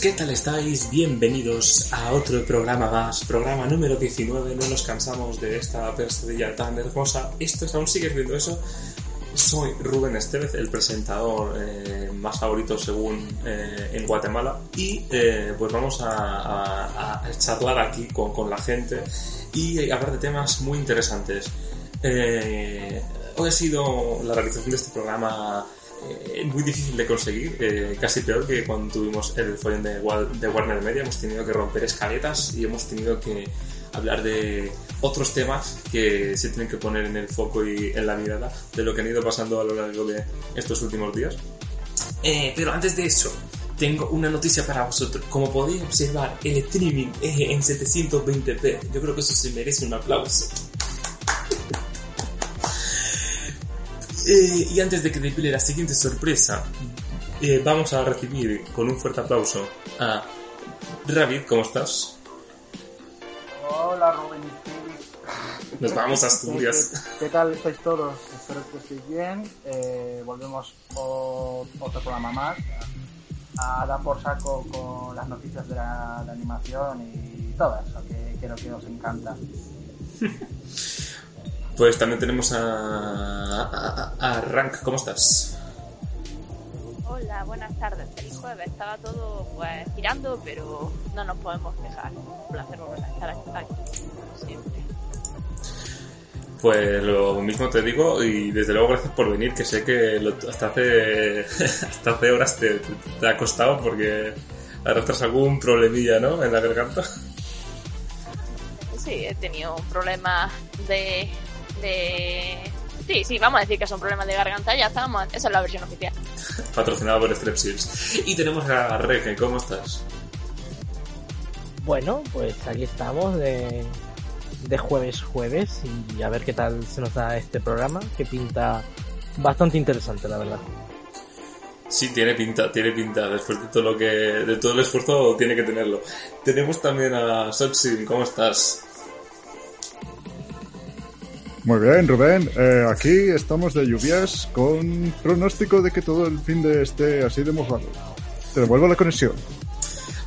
¿qué tal estáis? Bienvenidos a otro programa más, programa número 19. No nos cansamos de esta pesadilla tan hermosa. Esto es, aún sigues viendo eso. Soy Rubén Estevez, el presentador eh, más favorito según eh, en Guatemala. Y eh, pues vamos a, a- a charlar aquí con, con la gente y hablar de temas muy interesantes. Eh, hoy ha sido la realización de este programa eh, muy difícil de conseguir, eh, casi peor que cuando tuvimos el follón de, de Warner Media. Hemos tenido que romper escaletas y hemos tenido que hablar de otros temas que se tienen que poner en el foco y en la mirada de lo que han ido pasando a lo largo de estos últimos días. Eh, pero antes de eso, tengo una noticia para vosotros. Como podéis observar, el streaming es en 720p. Yo creo que eso se merece un aplauso. Eh, y antes de que depile la siguiente sorpresa, eh, vamos a recibir con un fuerte aplauso a Ravid, ¿cómo estás? Hola Rubén. Nos vamos a Asturias. ¿Qué, qué tal estáis todos? Espero que estéis bien. Eh, volvemos otro programa más a dar por saco con las noticias de la, de animación y todo eso que creo que os encanta. Pues también tenemos a, a, a- a Rank, ¿cómo estás? Hola, buenas tardes, feliz jueves. Estaba todo pues girando, pero no nos podemos quejar. Un placer volver a estar aquí, como siempre. Pues lo mismo te digo y desde luego gracias por venir, que sé que lo- hasta hace hasta hace horas te, te- te ha costado porque arrastras algún problemilla, ¿no? En la garganta. Sí, he tenido un problema de, de... Sí, sí, vamos a decir que es un problema de garganta, ya estamos. Esa es la versión oficial. Patrocinado por Strepsils. Y tenemos a Rege, ¿cómo estás? Bueno, pues aquí estamos de, de jueves jueves y a ver qué tal se nos da este programa que pinta bastante interesante, la verdad. Sí, tiene pinta, tiene pinta. Después de todo lo que, de todo el esfuerzo, tiene que tenerlo. Tenemos también a Sotsim, ¿cómo estás? Muy bien, Rubén. Eh, aquí estamos de lluvias con pronóstico de que todo el fin de esté así de mojado. Te devuelvo la conexión.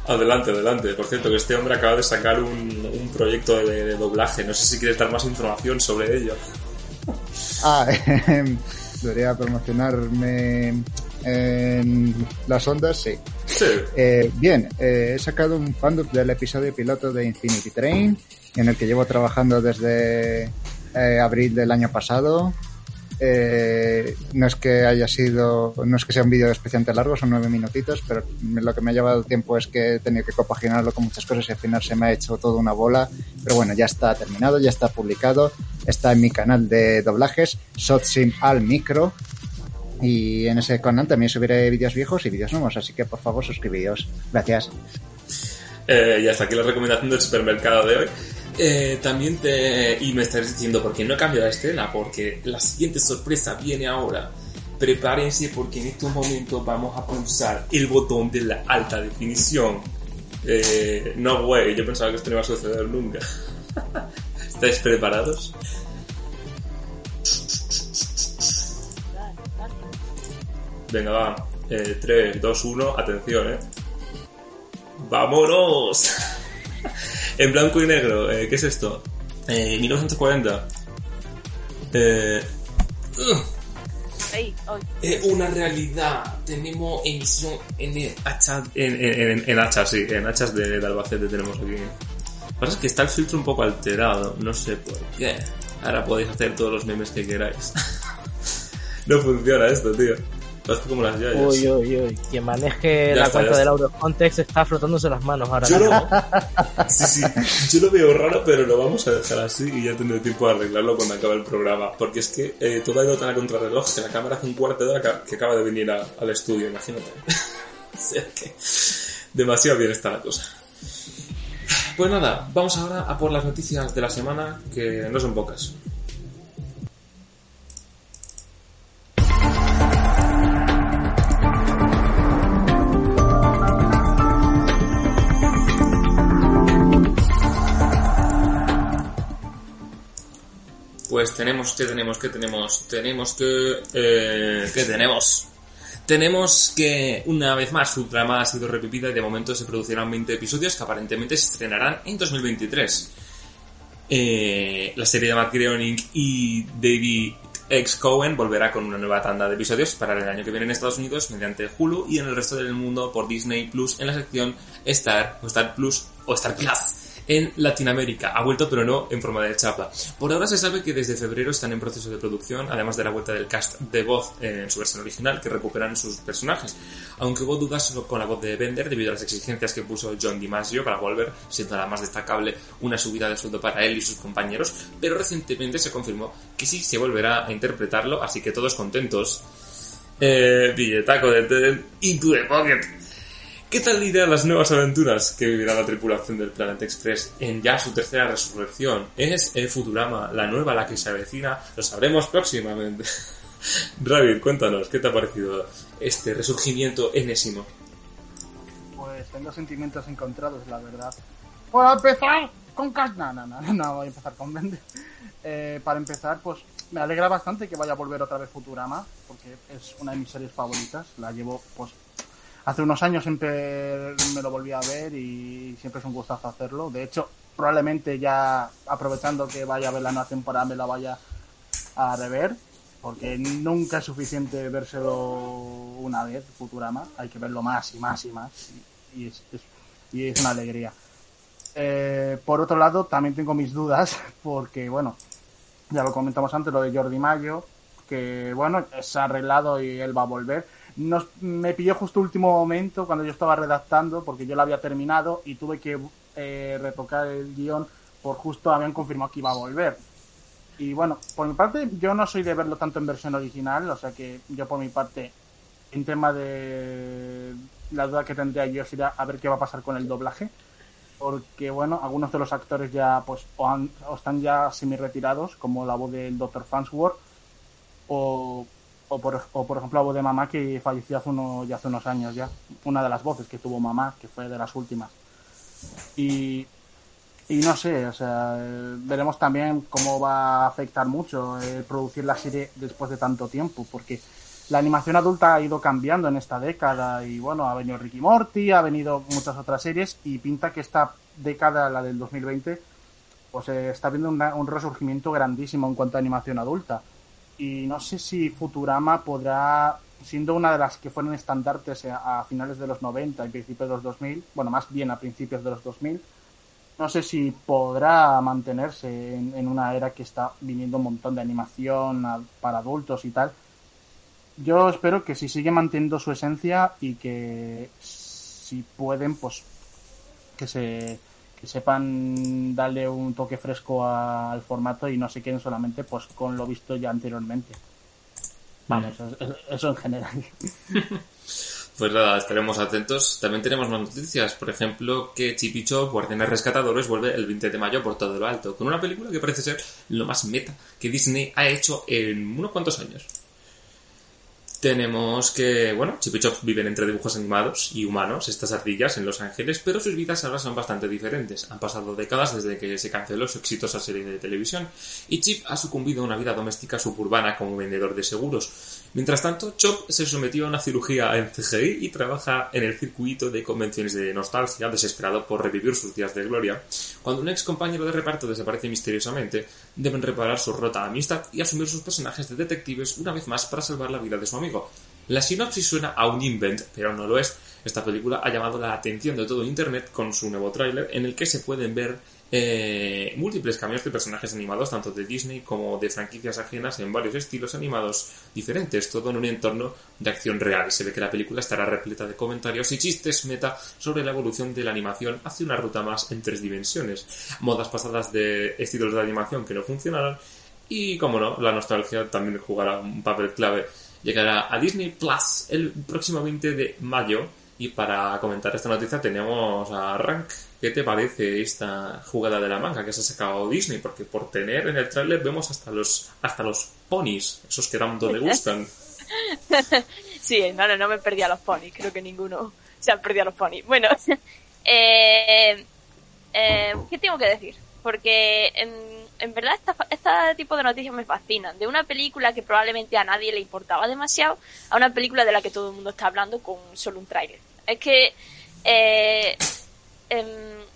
Adelante, adelante. Por cierto, que este hombre acaba de sacar un, un proyecto de, de doblaje. No sé si quieres dar más información sobre ello. Ah, debería promocionarme en las ondas, sí. Sí. Eh, bien, eh, he sacado un fandom del episodio piloto de Infinity Train, en el que llevo trabajando desde eh, abril del año pasado. Eh, no es que haya sido, no es que sea un vídeo especialmente largo, son nueve minutitos, pero lo que me ha llevado tiempo es que he tenido que compaginarlo con muchas cosas y al final se me ha hecho toda una bola. Pero bueno, ya está terminado, ya está publicado, está en mi canal de doblajes, Sotsim al micro. Y en ese canal también subiré vídeos viejos y vídeos nuevos, así que por favor suscribíos. Gracias. Eh, y hasta aquí la recomendación del supermercado de hoy. Eh, también te... Y me estás diciendo, ¿por qué no he cambiado la escena? Porque la siguiente sorpresa viene ahora. Prepárense porque en estos momentos vamos a pulsar el botón de la alta definición. Eh, no, güey, yo pensaba que esto no iba a suceder nunca. ¿Estáis preparados? Venga, va. Eh, 3, 2, 1, atención, eh. ¡Vámonos! en blanco y negro, eh, ¿qué es esto? Eh, 1940. Eh, es una realidad. Tenemos emisión en hachas, en, en, en- en hachas, sí, en hachas de, de Albacete tenemos aquí. Lo que pasa es que está el filtro un poco alterado, no sé por qué. Ahora podéis hacer todos los memes que queráis. no funciona esto, tío. Pasa como las yayas. Uy, uy, uy. Quien maneje Ya la está, cuenta del está. Aurocontext está frotándose las manos ahora Yo mismo. lo, sí, sí, yo lo veo raro, pero lo vamos a dejar así y ya tendré tiempo de arreglarlo cuando acabe el programa. Porque es que eh, todo ha ido tan a contrarreloj que la cámara hace un cuarto de hora que- que acaba de venir a- al estudio, imagínate. o sea que demasiado bien está la cosa. Pues nada, vamos ahora a por las noticias de la semana, que no son pocas. Pues tenemos, ¿qué tenemos? ¿Qué tenemos? Tenemos que... Eh, ¿Qué tenemos? Tenemos que, una vez más, su trama ha sido revivida y de momento se producirán 20 episodios que aparentemente se estrenarán en 2023. Eh, la serie de Matt Groening y David X. Cohen volverá con una nueva tanda de episodios para el año que viene en Estados Unidos mediante Hulu y en el resto del mundo por Disney Plus en la sección Star o Star Plus o Star Plus en Latinoamérica. Ha vuelto, pero no en forma de chapa. Por ahora se sabe que desde febrero están en proceso de producción, además de la vuelta del cast de voz en su versión original, que recuperan sus personajes. Aunque hubo dudas con la voz de Bender debido a las exigencias que puso John DiMaggio para volver, siendo la más destacable una subida de sueldo para él y sus compañeros, pero recientemente se confirmó que sí se volverá a interpretarlo, así que todos contentos. Eh, billetaco de into the pocket. ¿Qué tal irán las nuevas aventuras que vivirá la tripulación del Planet Express en ya su tercera resurrección? ¿Es el Futurama la nueva la que se avecina? Lo sabremos próximamente. Ravid, cuéntanos, ¿qué te ha parecido este resurgimiento enésimo? Pues tengo sentimientos encontrados, la verdad. Para empezar con Cas... No, no, no, no voy a empezar con Bender. Eh, para empezar, pues me alegra bastante que vaya a volver otra vez Futurama, porque es una de mis series favoritas. La llevo, pues, hace unos años siempre me lo volví a ver y siempre es un gustazo hacerlo. De hecho, probablemente ya aprovechando que vaya a ver la nueva temporada me la vaya a rever, porque nunca es suficiente vérselo una vez, Futurama, hay que verlo más y más y más, y, es, es, y es, una alegría. Eh, por otro lado, también tengo mis dudas, porque bueno, ya lo comentamos antes, lo de Jordi Mayo, que bueno, ha arreglado y él va a volver nos, me pilló justo último momento cuando yo estaba redactando, porque yo lo había terminado y tuve que eh, retocar el guion por justo habían confirmado que iba a volver. Y bueno, por mi parte, yo no soy de verlo tanto en versión original, o sea que yo por mi parte, en tema de la duda que tendría yo sería a ver qué va a pasar con el doblaje. Porque bueno, algunos de los actores ya pues o, han, o están ya semi retirados, como la voz del Dr. Fansworth, o o por, o por ejemplo la voz de mamá que falleció hace, uno, ya hace unos años ya, una de las voces que tuvo mamá, que fue de las últimas. Y, y no sé, o sea, veremos también cómo va a afectar mucho el producir la serie después de tanto tiempo, porque la animación adulta ha ido cambiando en esta década y bueno, ha venido Ricky Morty, ha venido muchas otras series y pinta que esta década, la del 2020, pues eh, está viendo un resurgimiento grandísimo en cuanto a animación adulta y no sé si Futurama podrá, siendo una de las que fueron estandartes a, finales de los 90 y principios de los 2000, bueno, más bien a principios de los 2000, no sé si podrá mantenerse en, una era que está viniendo un montón de animación para adultos y tal. Yo espero que si sigue manteniendo su esencia y que si pueden, pues que se que sepan darle un toque fresco al formato y no se queden solamente pues con lo visto ya anteriormente. Vamos, eso, eso en general. Pues nada, estaremos atentos. También tenemos más noticias. Por ejemplo, que Chip Chop, Guardianes Rescatadores, vuelve el 20 de mayo por todo lo alto, con una película que parece ser lo más meta que Disney ha hecho en unos cuantos años tenemos que, bueno, Chip y Chop viven entre dibujos animados y humanos, estas ardillas, en Los Ángeles, pero sus vidas ahora son bastante diferentes. Han pasado décadas desde que se canceló su exitosa serie de televisión y Chip ha sucumbido a una vida doméstica suburbana como vendedor de seguros. Mientras tanto, Chop se sometió a una cirugía en CGI y trabaja en el circuito de convenciones de nostalgia, desesperado por revivir sus días de gloria. Cuando un ex compañero de reparto desaparece misteriosamente, deben reparar su rota amistad y asumir sus personajes de detectives una vez más para salvar la vida de su amigo. La sinopsis suena a un invent, pero no lo es. Esta película ha llamado la atención de todo Internet con su nuevo tráiler en el que se pueden ver eh, múltiples cambios de personajes animados tanto de Disney como de franquicias ajenas en varios estilos animados diferentes, todo en un entorno de acción real. Se ve que la película estará repleta de comentarios y chistes meta sobre la evolución de la animación hacia una ruta más en tres dimensiones, modas pasadas de estilos de animación que no funcionaron y, como no, la nostalgia también jugará un papel clave llegará a Disney Plus el próximo 20 de mayo. Y para comentar esta noticia tenemos a Rank. ¿Qué te parece esta jugada de la manga que se ha sacado Disney? Porque por tener en el tráiler vemos hasta los hasta los ponis, esos que tanto le gustan. sí, no, no, no me perdí a los ponis. Creo que ninguno se ha perdido a los ponis. Bueno, eh, eh, ¿qué tengo que decir? Porque en, en verdad este tipo de noticias me fascinan. De una película que probablemente a nadie le importaba demasiado a una película de la que todo el mundo está hablando con solo un tráiler. Es que eh, em,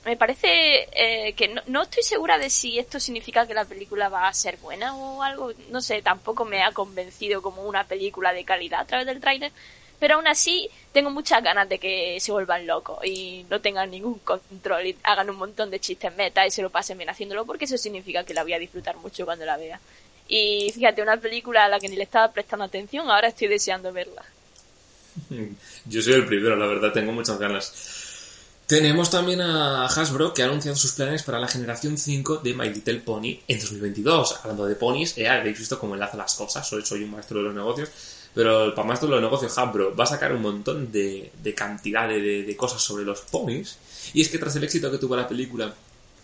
me parece eh, que no, no, estoy segura de si esto significa que la película va a ser buena o algo. No sé, tampoco me ha convencido como una película de calidad a través del tráiler pero aún así tengo muchas ganas de que se vuelvan locos y no tengan ningún control y hagan un montón de chistes meta y se lo pasen bien haciéndolo porque eso significa que la voy a disfrutar mucho cuando la vea. Y fíjate, una película a la que ni le estaba prestando atención, ahora estoy deseando verla. Yo soy el primero, la verdad, tengo muchas ganas. Tenemos también a Hasbro que ha anunciado sus planes para la generación 5 de My Little Pony en 2022. Hablando de ponis, eh, habéis visto cómo enlaza las cosas, soy, soy un maestro de los negocios. Pero el maestro de los negocios, Hasbro, va a sacar un montón de, de cantidad de, de, cosas sobre los ponis. Y es que tras el éxito que tuvo la película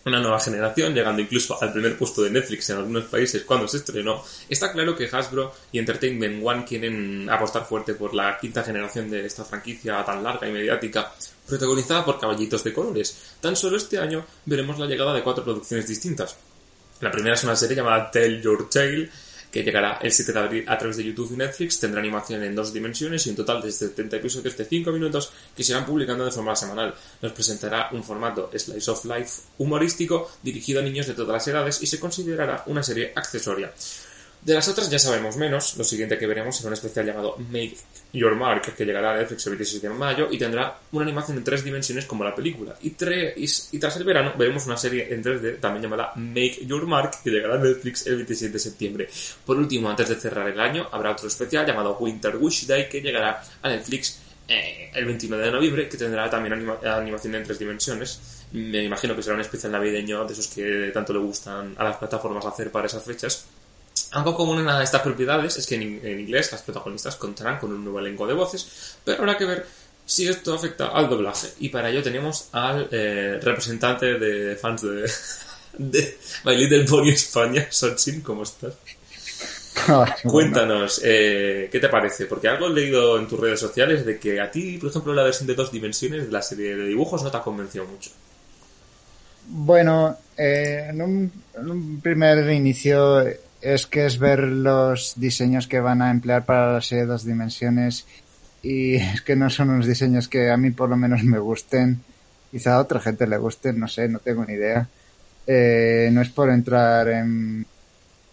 una nueva generación, llegando incluso al primer puesto de Netflix en algunos países cuando se estrenó, está claro que Hasbro y Entertainment One quieren apostar fuerte por la quinta generación de esta franquicia tan larga y mediática, protagonizada por caballitos de colores. Tan solo este año veremos la llegada de cuatro producciones distintas. La primera es una serie llamada Tell Your Tale, que llegará el 7 de abril a través de YouTube y Netflix, tendrá animación en dos dimensiones y un total de 70 episodios de 5 minutos que se irán publicando de forma semanal. Nos presentará un formato Slice of Life humorístico dirigido a niños de todas las edades y se considerará una serie accesoria. De las otras ya sabemos menos, lo siguiente que veremos será un especial llamado Make Your Mark, que llegará a Netflix el 26 de mayo y tendrá una animación en tres dimensiones como la película. Y, y, tras el verano veremos una serie en 3D también llamada Make Your Mark, que llegará a Netflix el 27 de septiembre. Por último, antes de cerrar el año, habrá otro especial llamado Winter Wish Day, que llegará a Netflix eh, el 29 de noviembre, que tendrá también animación en tres dimensiones. Me imagino que será un especial navideño de esos que tanto le gustan a las plataformas hacer para esas fechas. Algo común en estas propiedades es que en, inglés las protagonistas contarán con un nuevo elenco de voces, pero habrá que ver si esto afecta al doblaje. Y para ello tenemos al eh, representante de fans de, de My Little Pony España, Sochin, ¿cómo estás? Cuéntanos, eh, ¿qué te parece? Porque algo he leído en tus redes sociales de que a ti, por ejemplo, la versión de dos dimensiones de la serie de dibujos no te ha convencido mucho. Bueno, eh, en, un, en, un, primer inicio es que es ver los diseños que van a emplear para la serie de dos dimensiones y es que no son unos diseños que a mí por lo menos me gusten. Quizá a otra gente le gusten, no sé, no tengo ni idea. Eh, no es por entrar en,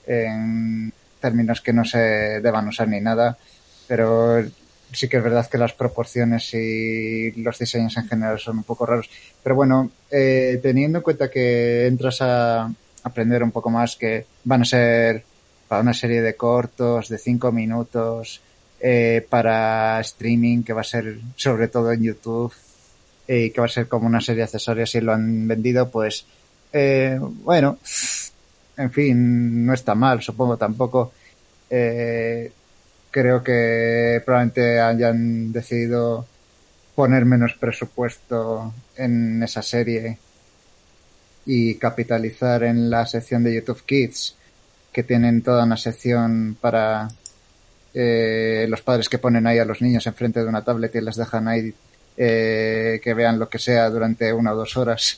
en términos que no se deban usar ni nada, pero sí que es verdad que las proporciones y los diseños en general son un poco raros. Pero bueno, eh, teniendo en cuenta que entras a, aprender un poco más que van a ser para una serie de cortos de cinco minutos eh, para streaming que va a ser sobre todo en YouTube y eh, que va a ser como una serie accesoria si lo han vendido pues eh, bueno en fin no está mal supongo tampoco. Eh, creo que probablemente hayan decidido poner menos presupuesto en esa serie y capitalizar en la sección de YouTube Kids, que tienen toda una sección para eh, los padres que ponen ahí a los niños enfrente de una tablet y les dejan ahí eh, que vean lo que sea durante una o dos horas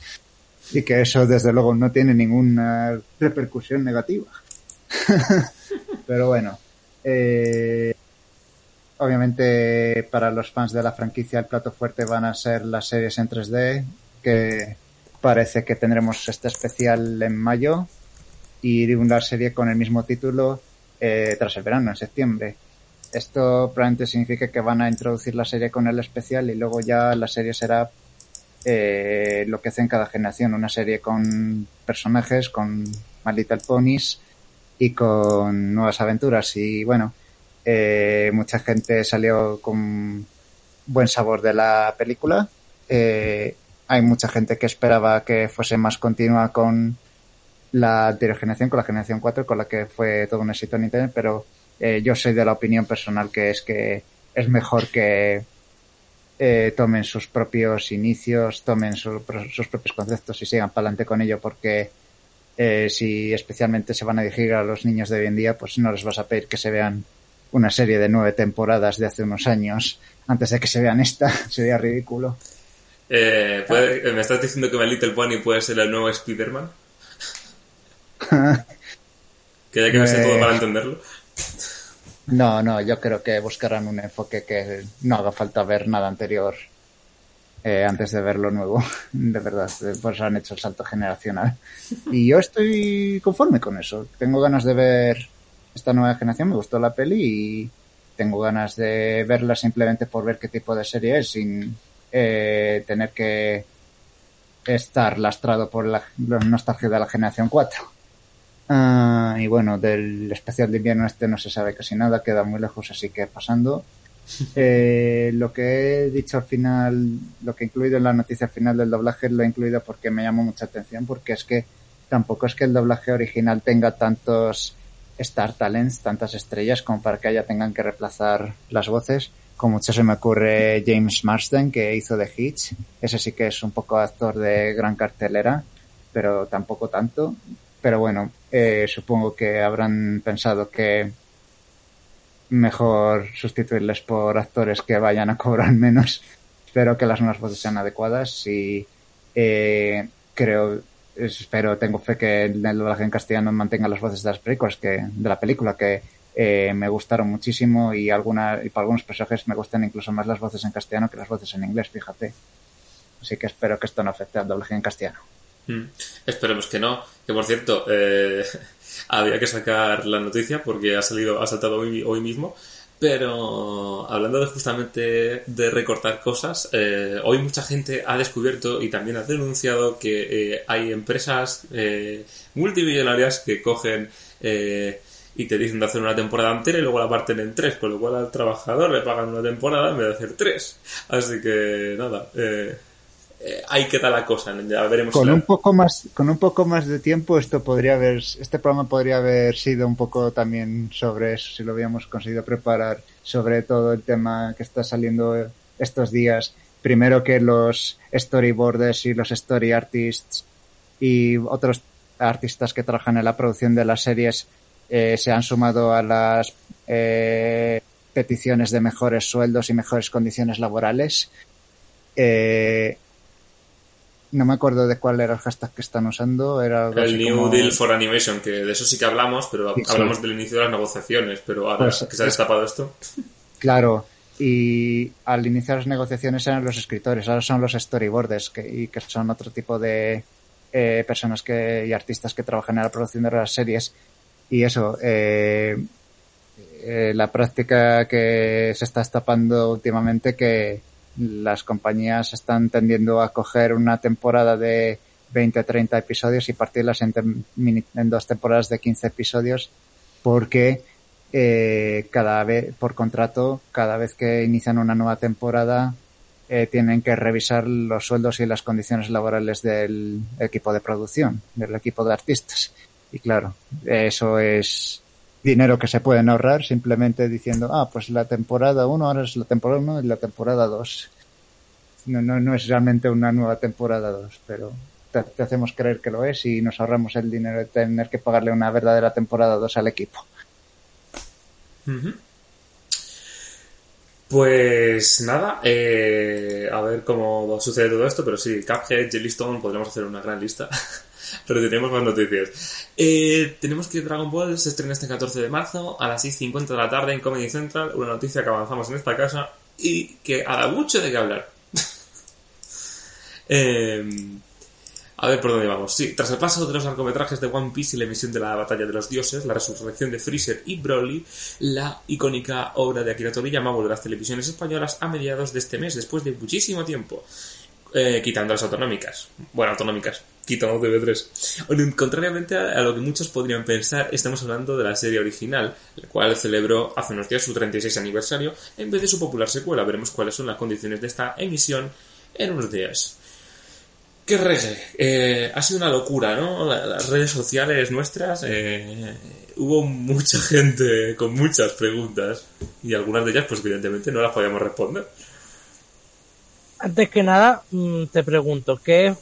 y que eso desde luego no tiene ninguna repercusión negativa. Pero bueno, eh, obviamente para los fans de la franquicia el plato fuerte van a ser las series en 3D que Parece que tendremos este especial en mayo y una serie con el mismo título eh, tras el verano, en septiembre. Esto probablemente significa que van a introducir la serie con el especial y luego ya la serie será eh, lo que hace en cada generación, una serie con personajes, con My Little Ponies y con nuevas aventuras. Y bueno, eh, mucha gente salió con buen sabor de la película. Eh, hay mucha gente que esperaba que fuese más continua con la anterior generación, con la generación 4, con la que fue todo un éxito en Internet, pero eh, yo soy de la opinión personal que es que es mejor que eh, tomen sus propios inicios, tomen sus propios conceptos y sigan para adelante con ello, porque eh, si especialmente se van a dirigir a los niños de hoy en día, pues no les vas a pedir que se vean una serie de nueve temporadas de hace unos años antes de que se vean esta, sería ridículo. Eh, ¿puede, ¿Me estás diciendo que My Little Pony puede ser el nuevo Spider-Man? que haya que Eh. todo para entenderlo. No, no, yo creo que buscarán un enfoque que no haga falta ver nada anterior eh, antes de ver lo nuevo. De verdad, eh, pues han hecho el salto generacional. Y yo estoy conforme con eso. Tengo ganas de ver esta nueva generación, me gustó la peli y tengo ganas de verla simplemente por ver qué tipo de serie es, sin eh, tener que estar lastrado por la, la nostalgia de la generación 4. Ah, y bueno, del especial de invierno este no se sabe casi nada, queda muy lejos, así que pasando. Eh, lo que he dicho al final, lo que he incluido en la noticia final del doblaje, lo he incluido porque me llamó mucha atención, porque es que tampoco es que el doblaje original tenga tantos Star Talents, tantas estrellas, como para que haya tengan que reemplazar las voces. Con mucho se me ocurre James Marsden, que hizo de Hitch. Ese sí que es un poco actor de gran cartelera, pero tampoco tanto. Pero bueno, eh, supongo que habrán pensado que mejor sustituirles por actores que vayan a cobrar menos. Espero que las nuevas voces sean adecuadas y eh, creo, espero, tengo fe que el doblaje en castellano mantenga las voces de las películas, que, de la película, que eh, me gustaron muchísimo y, alguna, y para algunos personajes me gustan incluso más las voces en castellano que las voces en inglés, fíjate. Así que espero que esto no afecte al doblaje en castellano. Mm, Esperemos que no. Que por cierto, eh, había que sacar la noticia porque ha salido, ha saltado hoy, hoy mismo. Pero hablando de justamente de recortar cosas, eh, hoy mucha gente ha descubierto y también ha denunciado que hay empresas eh, multimillonarias que cogen y te dicen de hacer una temporada entera y luego la parten en tres, con lo cual al trabajador le pagan una temporada en vez de hacer tres. Así que nada, eh, eh, ahí queda la cosa, ya veremos. Con la- un poco más, con un poco más de tiempo, esto podría haber, este programa podría haber sido un poco también sobre eso, si lo habíamos conseguido preparar, sobre todo el tema que está saliendo estos días. Primero que los storyboarders y los story artists y otros artistas que trabajan en la producción de las series eh, se han sumado a las eh, peticiones de mejores sueldos y mejores condiciones laborales. Eh, no me acuerdo de cuál era el hashtag que están usando. Era El New como- Deal for Animation, que de eso sí que hablamos, pero Sí, sí. hablamos del inicio de las negociaciones, pero ahora Pues, que se ha destapado esto. Claro. Y al iniciar las negociaciones eran los escritores, ahora son los storyboarders, que, y que son otro tipo de eh, personas que, y artistas que trabajan en la producción de las series. Y eso, eh, eh, la práctica que se está destapando últimamente que las compañías están tendiendo a coger una temporada de 20 o 30 episodios y partirlas en, en dos temporadas de 15 episodios porque eh, cada vez por contrato cada vez que inician una nueva temporada eh, tienen que revisar los sueldos y las condiciones laborales del equipo de producción del equipo de artistas y claro eso es dinero que se pueden ahorrar simplemente diciendo ah pues la temporada 1 ahora es la temporada 1 y la temporada 2 no, no, no es realmente una nueva temporada 2 pero te, hacemos creer que lo es y nos ahorramos el dinero de tener que pagarle una verdadera temporada 2 al equipo. Pues nada, eh, a ver cómo sucede todo esto, pero sí, Cuphead, Jellystone, podríamos hacer una gran lista. pero tenemos más noticias. Eh, tenemos que Dragon Ball se estrena este 14 de marzo a las 6.50 de la tarde en Comedy Central, una noticia que avanzamos en esta casa y que ha dado mucho de qué hablar. Eh, a ver por dónde vamos. Sí, tras el paso de los largometrajes de One Piece y la emisión de la Batalla de los Dioses, la resurrección de Freezer y Broly, la icónica obra de Akira Toriyama volverá a las televisiones españolas a mediados de este mes, después de muchísimo tiempo. Eh, quitando las autonómicas. Bueno, autonómicas. Quitando TV3. Contrariamente a, lo que muchos podrían pensar, estamos hablando de la serie original, la cual celebró hace unos días su 36 aniversario, en vez de su popular secuela. Veremos cuáles son las condiciones de esta emisión en unos días. ¡Qué reggae! Eh, ha sido una locura, ¿no? La- Las redes sociales nuestras, eh, hubo mucha gente con muchas preguntas y algunas de ellas, pues evidentemente no las podíamos responder. Antes que nada, mm, te pregunto, ¿qué,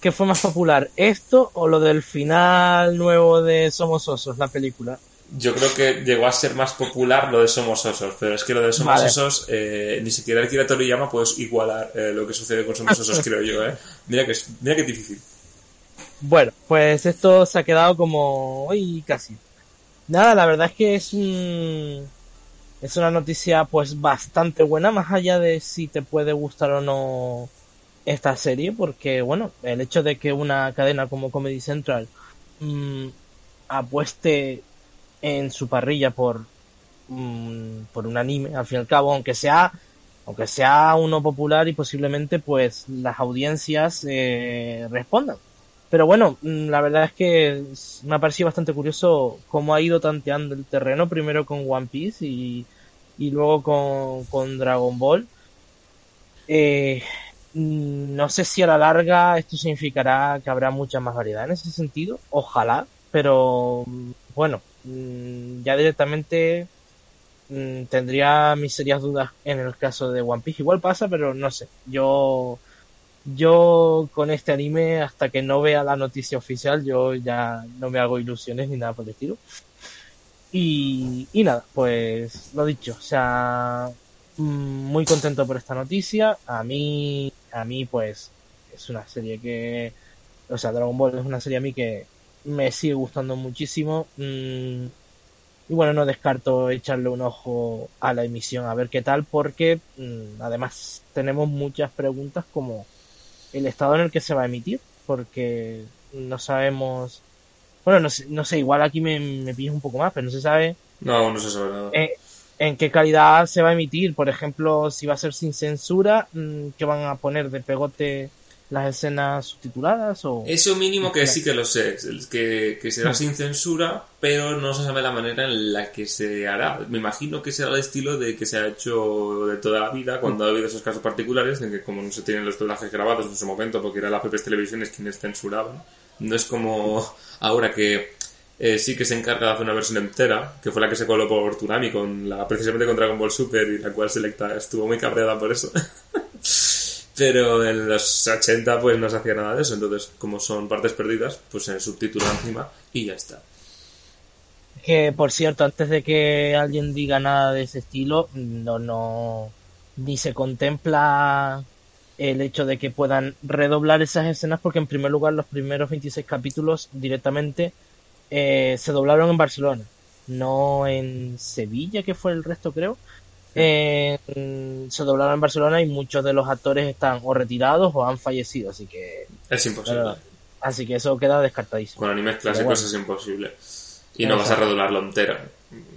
¿qué fue más popular? ¿Esto o lo del final nuevo de Somos Osos, la película? Yo creo que llegó a ser más popular lo de Somos Osos, pero es que lo de Somos Vale. Osos, eh, ni siquiera el Kira Toriyama puedes igualar eh, lo que sucede con Somos Osos, creo yo, ¿eh? Mira que mira que es difícil. Bueno, pues esto se ha quedado como hoy casi. Nada, la verdad es que es un es una noticia pues bastante buena, más allá de si te puede gustar o no esta serie, porque bueno, el hecho de que una cadena como Comedy Central mmm, apueste en su parrilla por mmm, por un anime, al fin y al cabo, aunque sea aunque sea uno popular y posiblemente pues las audiencias eh, respondan. Pero bueno, mm, la verdad es que me ha parecido bastante curioso cómo ha ido tanteando el terreno, primero con One Piece y, y luego con, con Dragon Ball. Eh, mm, no sé si a la larga esto significará que habrá mucha más variedad en ese sentido, ojalá, pero mm, bueno, ya directamente tendría mis serias dudas en el caso de One Piece. Igual pasa, pero no sé. Yo yo con este anime, hasta que no vea la noticia oficial, yo ya no me hago ilusiones ni nada por el estilo. Y, y nada, pues lo dicho, o sea, mm, muy contento por esta noticia. A mí, a mí pues es una serie que, o sea, Dragon Ball es una serie a mí que me sigue gustando muchísimo. Mm, y bueno, no descarto echarle un ojo a la emisión a ver qué tal, porque mm, además tenemos muchas preguntas como el estado en el que se va a emitir, porque no sabemos. Bueno, no sé, no sé igual aquí me, me pillas un poco más, pero no se sabe. No, no se sabe nada. En, en, qué calidad se va a emitir. Por ejemplo, si va a ser sin censura, mm, ¿qué van a poner de pegote las escenas subtituladas? O... Eso mínimo que sí que lo sé, que, que será sin censura, pero no se sabe la manera en la que se hará. Me imagino que será el estilo de que se ha hecho de toda la vida cuando ha habido esos casos particulares, en que como no se tienen los doblajes grabados en su momento, porque eran las propias televisiones quienes censuraban, no es como ahora que eh, sí que se encarga de hacer una versión entera, que fue la que se coló por Turami con la, precisamente con Dragon Ball Super y la cual Selecta estuvo muy cabreada por eso. Pero en los 80 pues no se hacía nada de eso, entonces como son partes perdidas, pues se subtitula encima y ya está. Que por cierto, antes de que alguien diga nada de ese estilo, no, no, ni se contempla el hecho de que puedan redoblar esas escenas porque en primer lugar los primeros 26 capítulos directamente eh, se doblaron en Barcelona, no en Sevilla, que fue el resto creo, se doblaron en Barcelona y muchos de los actores están o retirados o han fallecido, así que... Es imposible. Pero, así que eso queda descartadísimo. Con animes clásicos bueno. es imposible. Y no vas a redoblarlo entero.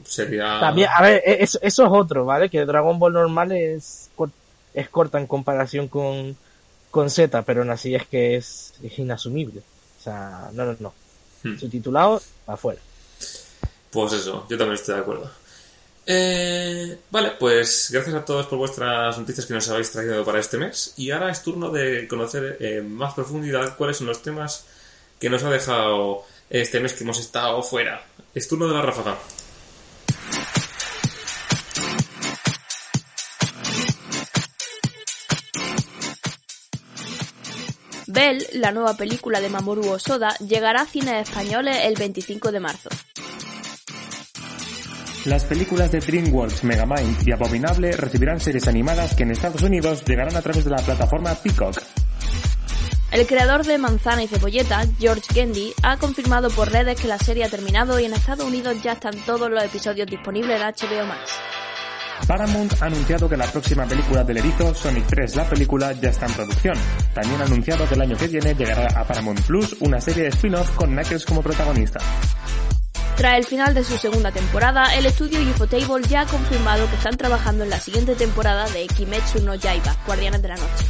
Sería... También, a ver, e-, eso, eso, es otro, ¿vale? Que Dragon Ball normal es, es corta en comparación con, con Z, pero aún así es que es, es inasumible. O sea, no, no, no. Hmm. Subtitulado, afuera. Pues eso, yo también estoy de acuerdo. Eh, vale, pues gracias a todos por vuestras noticias que nos habéis traído para este mes. Y ahora es turno de conocer en más profundidad cuáles son los temas que nos ha dejado este mes que hemos estado fuera. Es turno de la ráfaga. Bell, la nueva película de Mamoru Osoda, llegará a cines españoles el 25 de marzo. Las películas de DreamWorks, Megamind y Abominable recibirán series animadas que en Estados Unidos llegarán a través de la plataforma Peacock. El creador de Manzana y Cebolleta, George Gendy, ha confirmado por redes que la serie ha terminado y en Estados Unidos ya están todos los episodios disponibles en HBO Max. Paramount ha anunciado que la próxima película del erizo, Sonic 3, la película, ya está en producción. También ha anunciado que el año que viene llegará a Paramount Plus una serie de spin-off con Knuckles como protagonista. Tras el final de su segunda temporada, el estudio Ufotable ya ha confirmado que están trabajando en la siguiente temporada de Kimetsu no Yaiba, Guardianes de la Noche.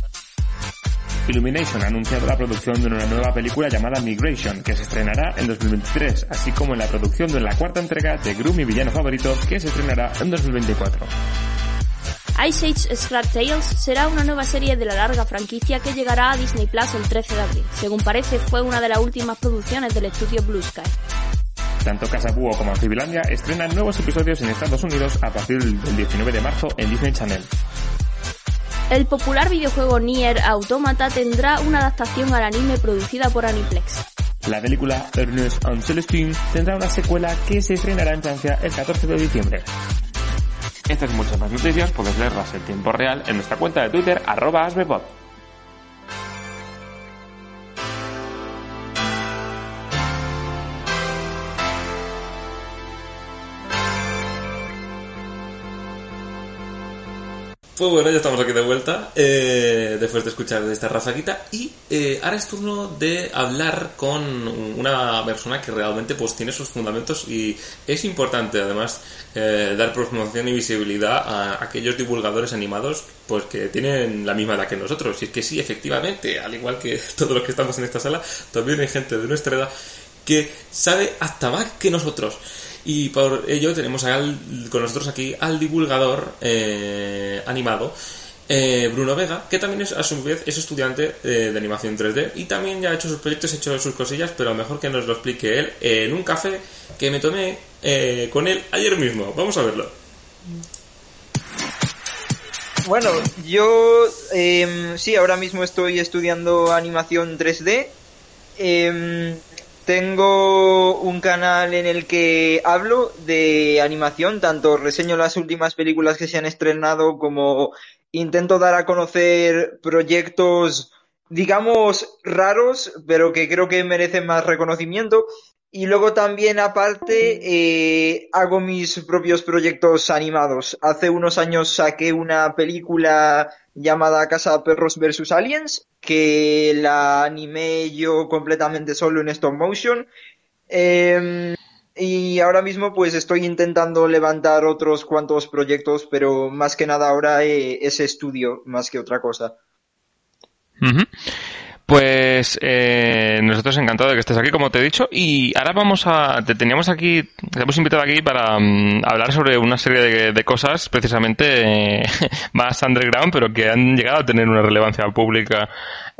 Illumination ha anunciado la producción de una nueva película llamada Migration, que se estrenará en 2023, así como en la producción de la cuarta entrega de Gru, mi villano favorito, que se estrenará en 2024. Ice Age Scrap Tales será una nueva serie de la larga franquicia que llegará a Disney Plus el 13 de abril. Según parece, fue una de las últimas producciones del estudio Blue Sky. Tanto Casa Búho como Anfibilandia estrenan nuevos episodios en Estados Unidos a partir del 19 de marzo en Disney Channel. El popular videojuego Nier Automata tendrá una adaptación al anime producida por Aniplex. La película Ernest and Celestine tendrá una secuela que se estrenará en Francia el 14 de diciembre. Estas y muchas más noticias puedes leerlas en tiempo real en nuestra cuenta de Twitter arroba asbepod. Pues bueno, ya estamos aquí de vuelta, eh, después de escuchar esta rafaquita. Y eh, ahora es turno de hablar con una persona que realmente pues tiene sus fundamentos y es importante además eh, dar promoción y visibilidad a aquellos divulgadores animados pues que tienen la misma edad que nosotros. Y es que sí, efectivamente, al igual que todos los que estamos en esta sala, también hay gente de nuestra edad que sabe hasta más que nosotros. Y por ello tenemos con nosotros aquí al divulgador eh, animado. eh, Bruno Vega, que también es, a su vez es estudiante eh, de animación 3D y también ya ha hecho sus proyectos, ha hecho sus cosillas, pero mejor que nos lo explique él en un café que me tomé eh, con él ayer mismo. Vamos a verlo. Bueno, yo em, sí, ahora mismo estoy estudiando animación 3D. Tengo un canal en el que hablo de animación, tanto reseño las últimas películas que se han estrenado como intento dar a conocer proyectos, digamos, raros, pero que creo que merecen más reconocimiento. Y luego también, aparte, eh, hago mis propios proyectos animados. Hace unos años saqué una película llamada Casa de Perros vs. Aliens, que la animé yo completamente solo en stop motion. Eh, y ahora mismo pues estoy intentando levantar otros cuantos proyectos, pero más que nada ahora eh, es estudio, más que otra cosa. Pues eh, nosotros encantados de que estés aquí, como te he dicho, y ahora vamos a, te teníamos aquí, te hemos invitado aquí para mm, hablar sobre una serie de, de cosas precisamente eh, más underground, pero que han llegado a tener una relevancia pública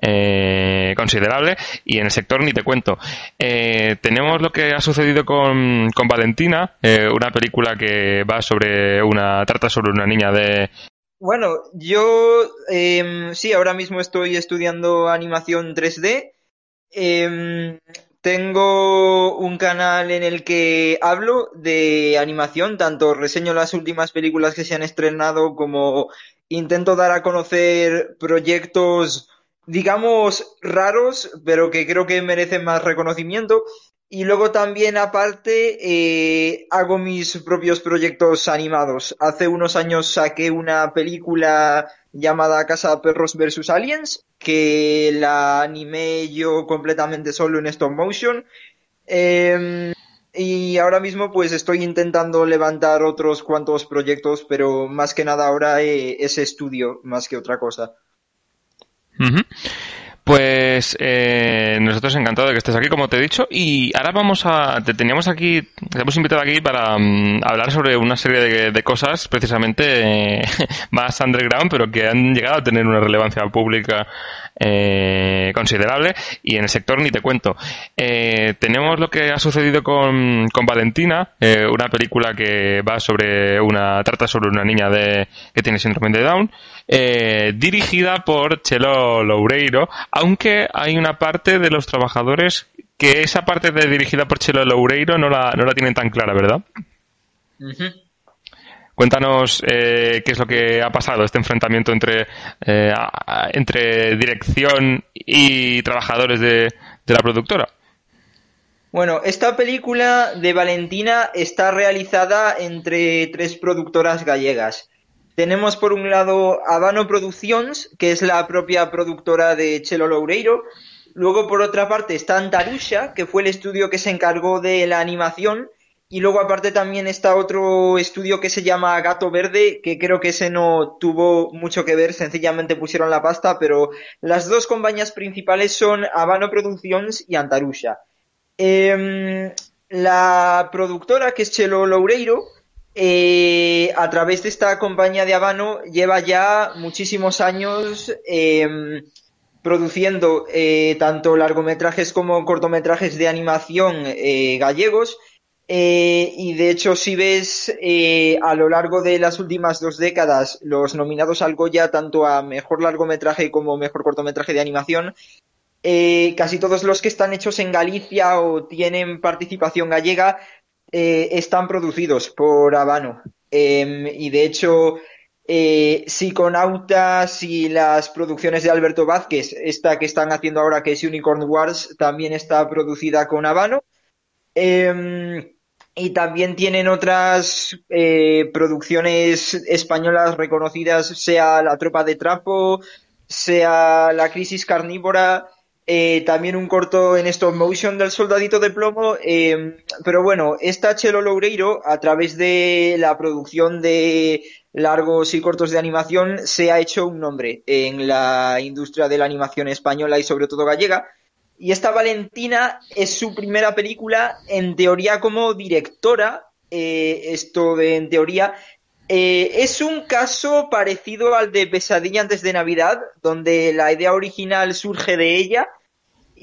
eh, considerable y en el sector ni te cuento. Eh, tenemos lo que ha sucedido con, con Valentina, eh, una película que va sobre una, trata sobre una niña de Bueno, yo em, sí, ahora mismo estoy estudiando animación 3D. Em, tengo un canal en el que hablo de animación, tanto reseño las últimas películas que se han estrenado como intento dar a conocer proyectos, digamos, raros, pero que creo que merecen más reconocimiento. Y luego también, aparte, eh, hago mis propios proyectos animados. Hace unos años saqué una película llamada Casa Perros vs. Aliens, que la animé yo completamente solo en stop motion. Eh, y ahora mismo pues estoy intentando levantar otros cuantos proyectos, pero más que nada ahora eh, es estudio, más que otra cosa. Pues eh, nosotros encantados de que estés aquí, como te he dicho, y ahora vamos a, te teníamos aquí, te hemos invitado aquí para mm, hablar sobre una serie de, de cosas precisamente eh, más underground, pero que han llegado a tener una relevancia pública eh, considerable y en el sector ni te cuento. Eh, tenemos lo que ha sucedido con, con Valentina, eh, una película que va sobre una, trata sobre una niña de, que tiene síndrome de Down, eh, dirigida por Chelo Loureiro, aunque hay una parte de los trabajadores que esa parte de dirigida por Chelo Loureiro no la, no la tienen tan clara, ¿verdad? Cuéntanos eh, qué es lo que ha pasado, este enfrentamiento entre, eh, entre dirección y trabajadores de, de la productora. Bueno, esta película de Valentina está realizada entre tres productoras gallegas. Tenemos por un lado Habano Productions, que es la propia productora de Chelo Loureiro. Luego por otra parte está Antarusha, que fue el estudio que se encargó de la animación. Y luego aparte también está otro estudio que se llama Gato Verde, que creo que ese no tuvo mucho que ver, sencillamente pusieron la pasta, pero las dos compañías principales son Habano Productions y Antarusha. Em, la productora, que es Chelo Loureiro, eh, a través de esta compañía de Habano, lleva ya muchísimos años em, produciendo eh, tanto largometrajes como cortometrajes de animación eh, gallegos. Eh, y de hecho, si ves a lo largo de las últimas dos décadas los nominados al Goya, tanto a mejor largometraje como mejor cortometraje de animación, casi todos los que están hechos en Galicia o tienen participación gallega eh, están producidos por Habano. Eh, y de hecho, eh, Psiconautas y las producciones de Alberto Vázquez, esta que están haciendo ahora que es Unicorn Wars, también está producida con Habano. Eh, y también tienen otras eh, producciones españolas reconocidas, sea La Tropa de Trapo, sea La Crisis Carnívora, eh, también un corto en stop motion del Soldadito de Plomo, eh, pero bueno, esta Chelo Loureiro, a través de la producción de largos y cortos de animación, se ha hecho un nombre en la industria de la animación española y sobre todo gallega, y esta Valentina es su primera película, en teoría como directora, eh, esto de en teoría, eh, es un caso parecido al de Pesadilla antes de Navidad, donde la idea original surge de ella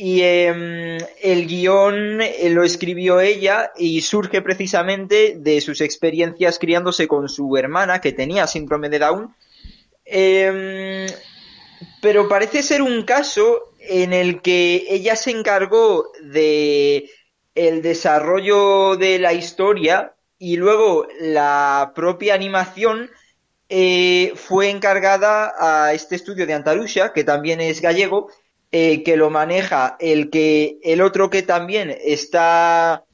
y em, el guion eh, lo escribió ella y surge precisamente de sus experiencias criándose con su hermana que tenía síndrome de Down. Em, pero parece ser un caso en el que ella se encargó de el desarrollo de la historia y luego la propia animación eh, fue encargada a este estudio de Antarusia, que también es gallego, eh, que lo maneja el que el otro que también está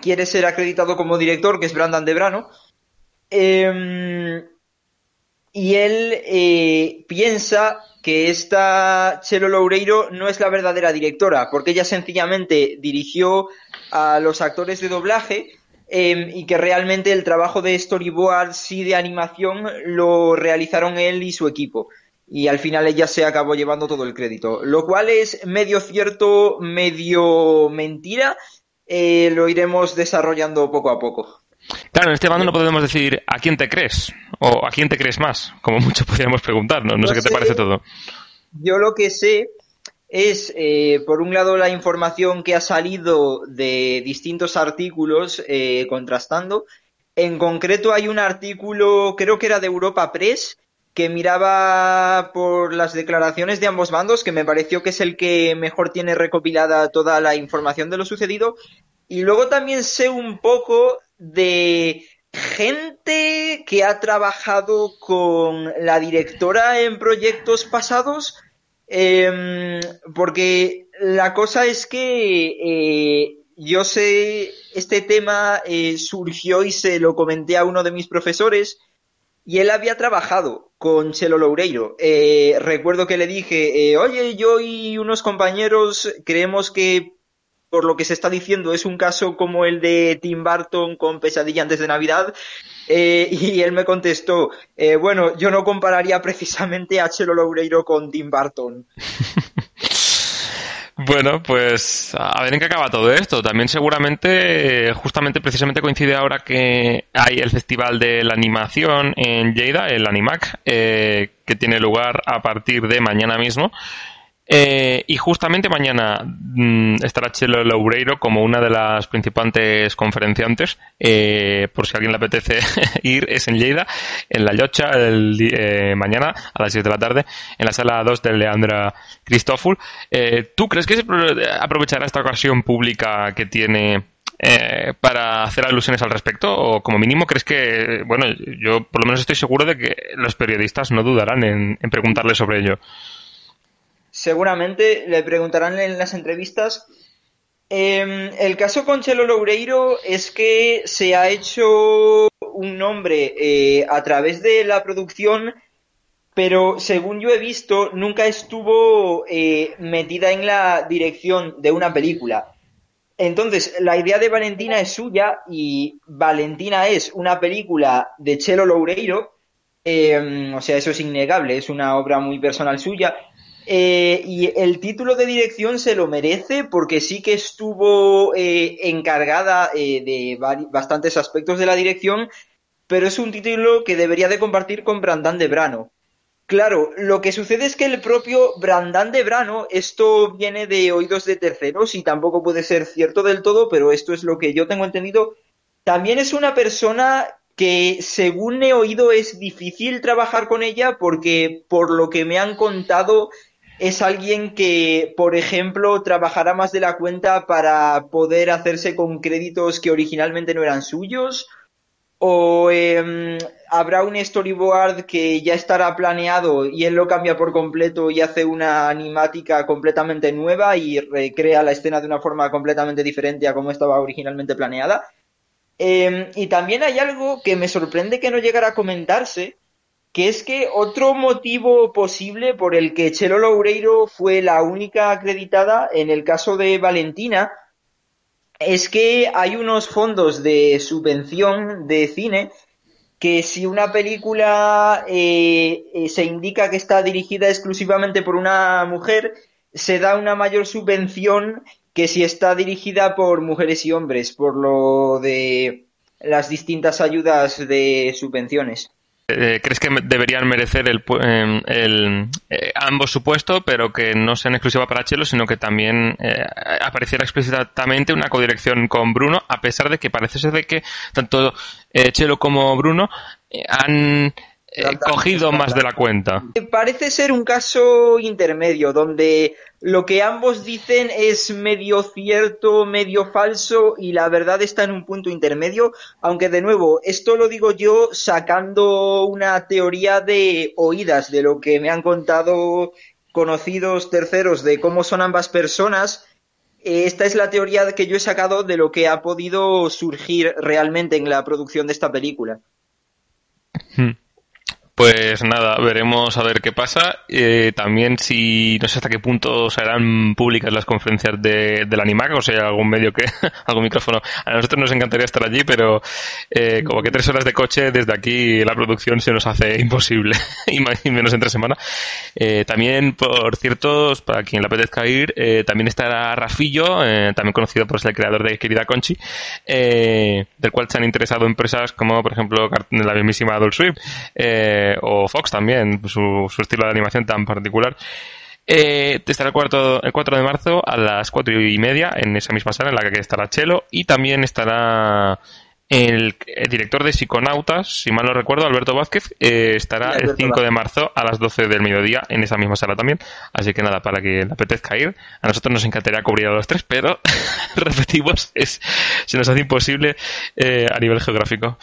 quiere ser acreditado como director, que es Brandon Debrano. Em, y él eh, piensa que esta Chelo Loureiro no es la verdadera directora, porque ella sencillamente dirigió a los actores de doblaje em, y que realmente el trabajo de storyboards y de animación lo realizaron él y su equipo. Y al final ella se acabó llevando todo el crédito, lo cual es medio cierto, medio mentira. Eh, lo iremos desarrollando poco a poco. Claro, en este bando no podemos decir a quién te crees o a quién te crees más, como mucho podríamos preguntarnos. No, sé qué te parece todo. Yo lo que sé es, eh, por un lado, la información que ha salido de distintos artículos eh, contrastando. En concreto hay un artículo, creo que era de Europa Press, que miraba por las declaraciones de ambos bandos, que me pareció que es el que mejor tiene recopilada toda la información de lo sucedido. Y luego también sé un poco de gente que ha trabajado con la directora en proyectos pasados, em, porque la cosa es que eh, yo sé, este tema eh, surgió y se lo comenté a uno de mis profesores y él había trabajado con Chelo Loureiro. Eh, recuerdo que le dije, oye, yo y unos compañeros creemos que por lo que se está diciendo, es un caso como el de Tim Burton con Pesadilla antes de Navidad. Eh, y él me contestó, eh, bueno, yo no compararía precisamente a Chelo Loureiro con Tim Burton. Bueno, pues a ver en qué acaba todo esto. También seguramente, justamente precisamente coincide ahora que hay el Festival de la Animación en Lleida, el Animac, eh, que tiene lugar a partir de mañana mismo. Eh, y justamente mañana mm, estará Chelo Loureiro como una de las principales conferenciantes. Eh, por si a alguien le apetece ir, es en Lleida, en La Llocha, el, eh, mañana a las 7 de la tarde, en la sala 2 de Leandra Cristóful. ¿Tú crees que se aprovechará esta ocasión pública que tiene para hacer alusiones al respecto? ¿O como mínimo crees que, bueno, yo por lo menos estoy seguro de que los periodistas no dudarán en preguntarle sobre ello? Seguramente le preguntarán en las entrevistas. Em, el caso con Chelo Loureiro es que se ha hecho un nombre eh, a través de la producción, pero según yo he visto, nunca estuvo eh, metida en la dirección de una película. Entonces, la idea de Valentina es suya y Valentina es una película de Chelo Loureiro, em, o sea, eso es innegable, es una obra muy personal suya, eh, y el título de dirección se lo merece porque sí que estuvo eh, encargada eh, de bastantes aspectos de la dirección, pero es un título que debería de compartir con Brandán de Brano. Claro, lo que sucede es que el propio Brandán de Brano, esto viene de oídos de terceros y tampoco puede ser cierto del todo, pero esto es lo que yo tengo entendido, también es una persona que según he oído es difícil trabajar con ella porque por lo que me han contado es alguien que, por ejemplo, trabajará más de la cuenta para poder hacerse con créditos que originalmente no eran suyos, o em, habrá un storyboard que ya estará planeado y él lo cambia por completo y hace una animática completamente nueva y recrea la escena de una forma completamente diferente a como estaba originalmente planeada. Em, y también hay algo que me sorprende que no llegara a comentarse, que es que otro motivo posible por el que Chelo Loureiro fue la única acreditada en el caso de Valentina es que hay unos fondos de subvención de cine que si una película eh, eh, se indica que está dirigida exclusivamente por una mujer, se da una mayor subvención que si está dirigida por mujeres y hombres, por lo de las distintas ayudas de subvenciones. Eh, ¿Crees que deberían merecer el, em, el, eh, ambos supuestos, pero que no sean exclusivas para Chelo, sino que también eh, apareciera explícitamente una codirección con Bruno, a pesar de que parece ser de que tanto Chelo como Bruno han cogido más de la cuenta. Parece ser un caso intermedio, donde lo que ambos dicen es medio cierto, medio falso y la verdad está en un punto intermedio, aunque de nuevo, esto lo digo yo sacando una teoría de oídas, de lo que me han contado conocidos terceros de cómo son ambas personas. Esta es la teoría que yo he sacado de lo que ha podido surgir realmente en la producción de esta película. Hmm. Pues nada, veremos a ver qué pasa. Eh, también si no sé hasta qué punto serán públicas las conferencias de, del Animac, o sea, algún medio que, algún micrófono. A nosotros nos encantaría estar allí, pero eh, como que tres horas de coche desde aquí la producción se nos hace imposible, y menos entre semana. Eh, también, por cierto, para quien le apetezca ir, eh, también estará Rafillo, eh, también conocido por ser el creador de Querida Conchi, eh, del cual se han interesado empresas como, por ejemplo, la mismísima Adult Swim. Eh, o Fox también, su, estilo de animación tan particular. Eh, estará el, cuarto, el 4 de marzo a las 4 y media en esa misma sala en la que estará Chelo y también estará el, director de Psiconautas, si mal no recuerdo, Alberto Vázquez, eh, estará el 5 de marzo a las 12 del mediodía en esa misma sala también. Así que nada, para que le apetezca ir. A nosotros nos encantaría cubrir a los tres, pero repetimos, es, se nos hace imposible eh, a nivel geográfico.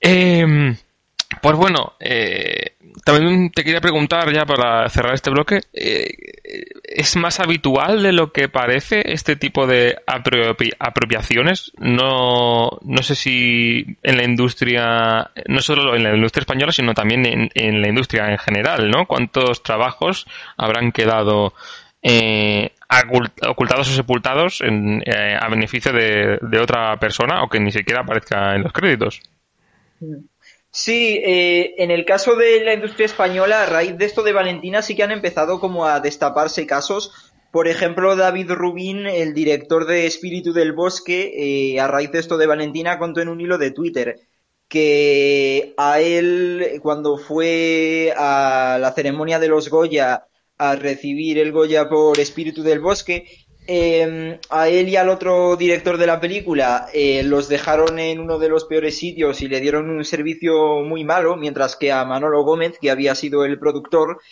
Eh, pues bueno, eh, también te quería preguntar ya para cerrar este bloque, eh, ¿es más habitual de lo que parece este tipo de apropiaciones? No, no sé si en la industria, no solo en la industria española, sino también en, la industria en general, ¿no? ¿Cuántos trabajos habrán quedado eh, ocultados o sepultados a beneficio de, otra persona o que ni siquiera aparezca en los créditos? Sí, eh, en el caso de la industria española, a raíz de esto de Valentina, sí que han empezado como a destaparse casos. Por ejemplo, David Rubin, el director de Espíritu del Bosque, eh, a raíz de esto de Valentina, contó en un hilo de Twitter que a él, cuando fue a la ceremonia de los Goya a recibir el Goya por Espíritu del Bosque, Em, a él y al otro director de la película eh, los dejaron en uno de los peores sitios y le dieron un servicio muy malo, mientras que a Manolo Gómez, que había sido el productor,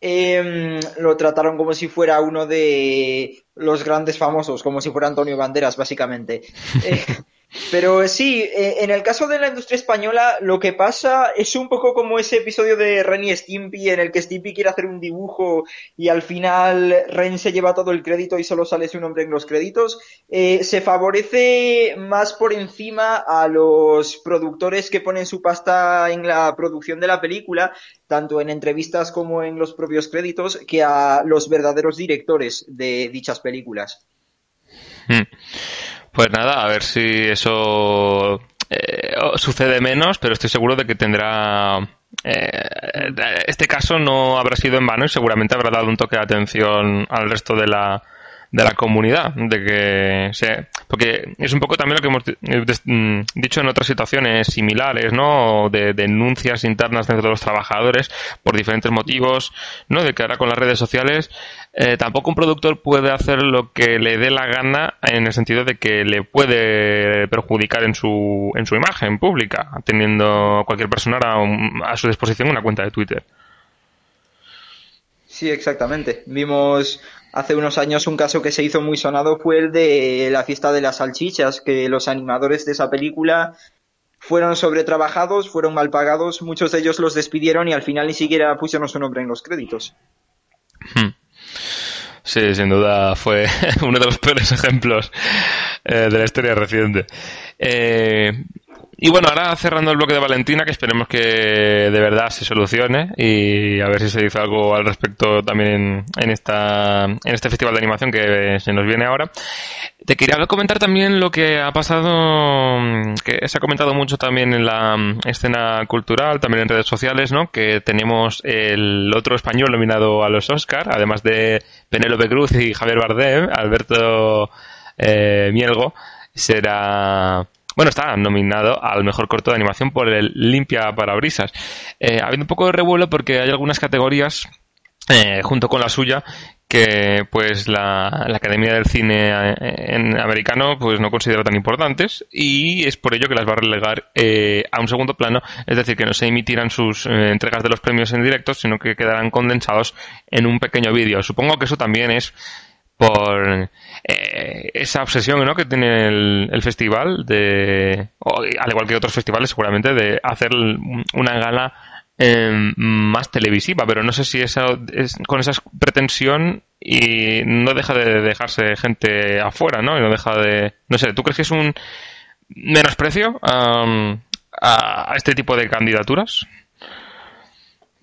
em, lo trataron como si fuera uno de los grandes famosos, como si fuera Antonio Banderas, básicamente. Pero sí, eh, en el caso de la industria española, lo que pasa es un poco como ese episodio de Ren y Stimpy en el que Stimpy quiere hacer un dibujo y al final Ren se lleva todo el crédito y solo sale su nombre en los créditos. Eh, se favorece más por encima a los productores que ponen su pasta en la producción de la película, tanto en entrevistas como en los propios créditos, que a los verdaderos directores de dichas películas. Hmm. Pues nada, a ver si eso eh, sucede menos, pero estoy seguro de que tendrá. Eh, este caso no habrá sido en vano y seguramente habrá dado un toque de atención al resto de la, de la comunidad, de que se, porque es un poco también lo que hemos eh, mm, dicho en otras situaciones similares, ¿no? De, denuncias internas dentro de los trabajadores por diferentes motivos, ¿no? De que ahora con las redes sociales eh, tampoco un productor puede hacer lo que le dé la gana en el sentido de que le puede perjudicar en su, en su imagen pública, teniendo cualquier persona a, a su disposición una cuenta de Twitter. Sí, exactamente. Vimos hace unos años un caso que se hizo muy sonado fue el de la fiesta de las salchichas, que los animadores de esa película fueron sobretrabajados, fueron mal pagados, muchos de ellos los despidieron y al final ni siquiera pusieron su nombre en los créditos. Sí, sin duda fue uno de los peores ejemplos eh, de la historia reciente. Eh, y bueno, ahora cerrando el bloque de Valentina, que esperemos que de verdad se solucione y a ver si se dice algo al respecto también en, esta, en este festival de animación que se nos viene ahora. Te quería comentar también lo que ha pasado, que se ha comentado mucho también en la escena cultural, también en redes sociales, ¿no? Que tenemos el otro español nominado a los Oscar, además de Penélope Cruz y Javier Bardem, Alberto eh, Mielgo, será bueno, está nominado al mejor corto de animación por el Limpia Parabrisas. Eh, habiendo un poco de revuelo porque hay algunas categorías eh, junto con la suya que pues la, Academia del Cine eh, en americano pues no considera tan importantes y es por ello que las va a relegar eh, a un segundo plano, es decir, que no se emitirán sus entregas de los premios en directo, sino que quedarán condensados en un pequeño vídeo. Supongo que eso también es por eh, esa obsesión ¿no? que tiene el, festival de al igual que otros festivales seguramente de hacer una gala em, más televisiva. Pero no sé si esa es con esa pretensión y no deja de dejarse gente afuera no y no deja de no sé tú crees que es un menosprecio a este tipo de candidaturas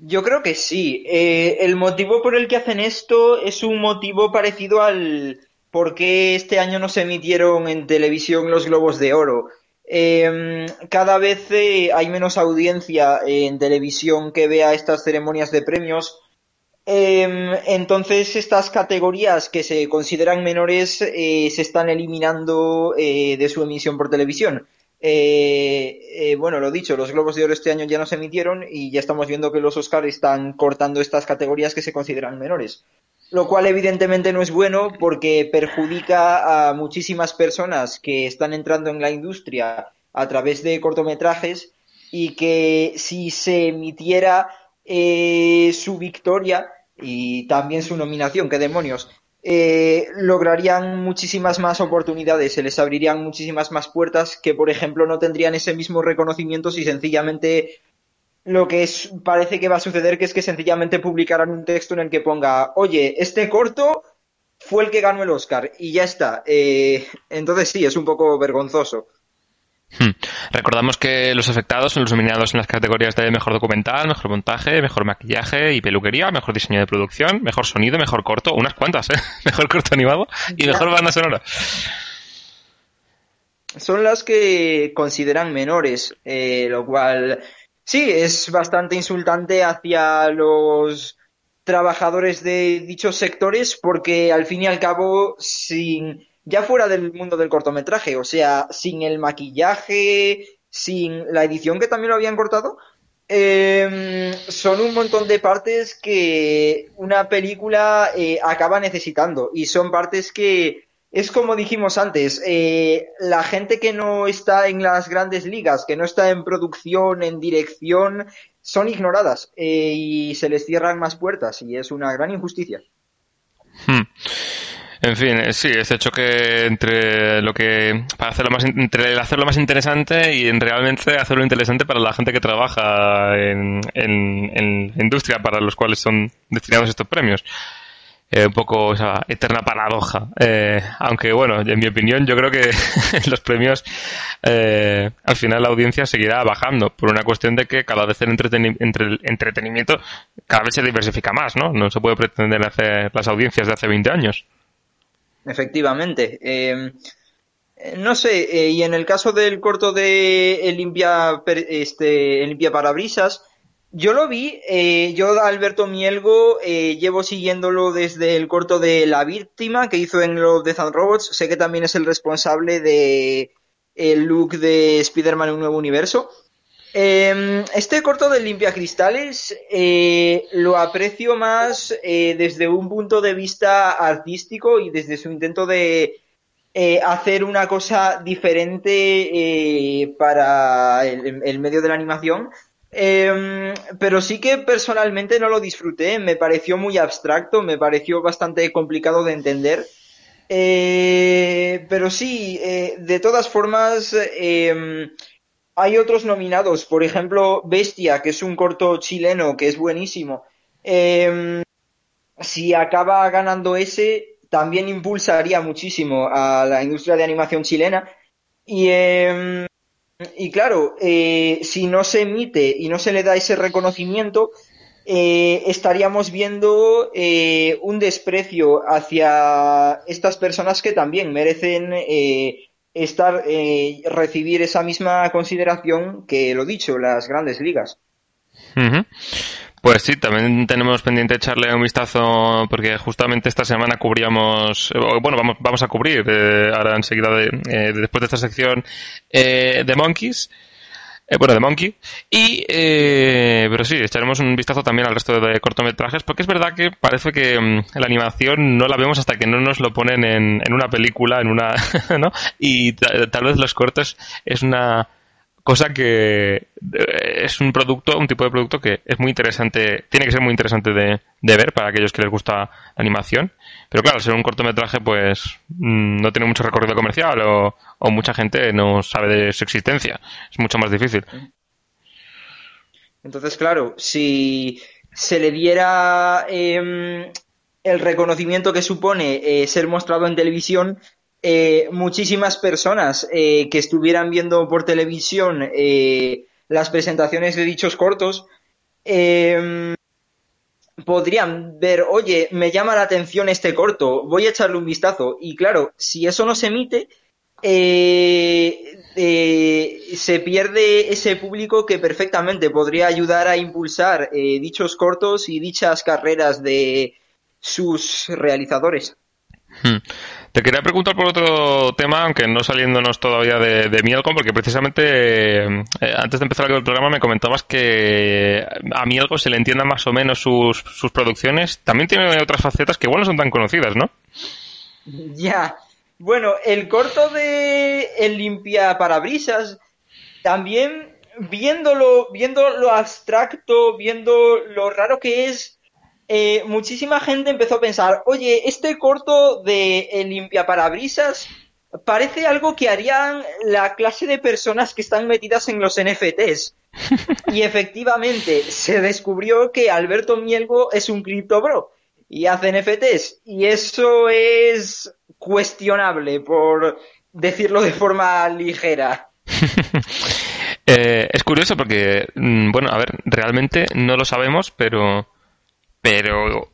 yo creo que sí. Eh, el motivo por el que hacen esto es un motivo parecido al por qué este año no se emitieron en televisión los Globos de Oro. Em, cada vez eh, hay menos audiencia en televisión que vea estas ceremonias de premios. Em, entonces estas categorías que se consideran menores eh, se están eliminando de su emisión por televisión. Eh, eh, bueno, lo dicho, los Globos de Oro este año ya no se emitieron y ya estamos viendo que los Oscars están cortando estas categorías que se consideran menores. Lo cual evidentemente no es bueno porque perjudica a muchísimas personas que están entrando en la industria a través de cortometrajes y que si se emitiera eh, su victoria y también su nominación, qué demonios, eh, lograrían muchísimas más oportunidades, se les abrirían muchísimas más puertas que, por ejemplo, no tendrían ese mismo reconocimiento si sencillamente lo que parece que va a suceder que es que sencillamente publicaran un texto en el que ponga, oye, este corto fue el que ganó el Oscar y ya está. Eh, entonces sí, es un poco vergonzoso. Hmm. Recordamos que los afectados son los nominados en las categorías de mejor documental, mejor montaje, mejor maquillaje y peluquería, mejor diseño de producción, mejor sonido, mejor corto, unas cuantas, ¿eh? mejor corto animado y mejor banda sonora. Son las que consideran menores, eh, lo cual sí es bastante insultante hacia los trabajadores de dichos sectores porque al fin y al cabo sin ya fuera del mundo del cortometraje, o sea, sin el maquillaje, sin la edición que también lo habían cortado, em, son un montón de partes que una película eh, acaba necesitando y son partes que es como dijimos antes, eh, la gente que no está en las grandes ligas, que no está en producción, en dirección, son ignoradas eh, y se les cierran más puertas y es una gran injusticia. Hmm. En fin, eh, sí, este choque entre lo que para hacerlo más entre hacerlo más interesante y en realmente hacerlo interesante para la gente que trabaja en, industria para los cuales son destinados estos premios. Eh, un poco esa eterna paradoja. Eh, aunque bueno, en mi opinión, yo creo que los premios al final la audiencia seguirá bajando por una cuestión de que cada vez el, entre el entretenimiento cada vez se diversifica más, ¿no? No se puede pretender hacer las audiencias de hace 20 años. Efectivamente. Em, no sé, eh, y en el caso del corto de el limpia, este, limpia parabrisas, yo lo vi, eh, yo Alberto Mielgo eh, llevo siguiéndolo desde el corto de La Víctima que hizo en los Death and Robots, sé que también es el responsable de el look de Spider-Man en un nuevo universo. Em, este corto de Limpia Cristales eh, lo aprecio más eh, desde un punto de vista artístico y desde su intento de eh, hacer una cosa diferente para el, medio de la animación. Em, pero sí que personalmente no lo disfruté, me pareció muy abstracto, me pareció bastante complicado de entender. pero sí, de todas formas, em, hay otros nominados, por ejemplo, Bestia, que es un corto chileno que es buenísimo. Em, si acaba ganando ese, también impulsaría muchísimo a la industria de animación chilena. Y, em, y claro, eh, si no se emite y no se le da ese reconocimiento, eh, estaríamos viendo eh, un desprecio hacia estas personas que también merecen estar eh, recibir esa misma consideración que lo dicho las grandes ligas. Pues sí, también tenemos pendiente echarle un vistazo porque justamente esta semana cubríamos, o, bueno, vamos, vamos a cubrir eh, ahora enseguida, de, eh, después de esta sección, eh, de Monkeys, eh, bueno, de Monkey, y, eh, pero sí, echaremos un vistazo también al resto de cortometrajes porque es verdad que parece que mm, la animación no la vemos hasta que no nos lo ponen en, en una película, en una, ¿no? Y ta- tal vez los cortos es una cosa que eh, es un producto, un tipo de producto que es muy interesante, tiene que ser muy interesante de, ver para aquellos que les gusta la animación. Pero claro, al ser un cortometraje, pues mm, no tiene mucho recorrido comercial o, o mucha gente no sabe de su existencia. Es mucho más difícil. Entonces, claro, si se le diera em, el reconocimiento que supone eh, ser mostrado en televisión, eh, muchísimas personas eh, que estuvieran viendo por televisión eh, las presentaciones de dichos cortos em, podrían ver, oye, me llama la atención este corto, voy a echarle un vistazo. Y claro, si eso no se emite, eh, se pierde ese público que perfectamente podría ayudar a impulsar dichos cortos y dichas carreras de sus realizadores. Hmm. Te quería preguntar por otro tema, aunque no saliéndonos todavía de, de Mielcom, porque precisamente eh, antes de empezar el programa me comentabas que a Mielcom se le entienda más o menos sus, sus producciones. También tiene otras facetas que igual no son tan conocidas, ¿no? Ya. Bueno, el corto de El limpia parabrisas también viéndolo, viendo lo abstracto, viendo lo raro que es, eh, muchísima gente empezó a pensar, oye, este corto de El limpia parabrisas parece algo que harían la clase de personas que están metidas en los NFTs. Y efectivamente, se descubrió que Alberto Mielgo es un criptobro y hace NFTs. Y eso es cuestionable, por decirlo de forma ligera. Eh, es curioso porque, mm, bueno, a ver, realmente no lo sabemos, pero, pero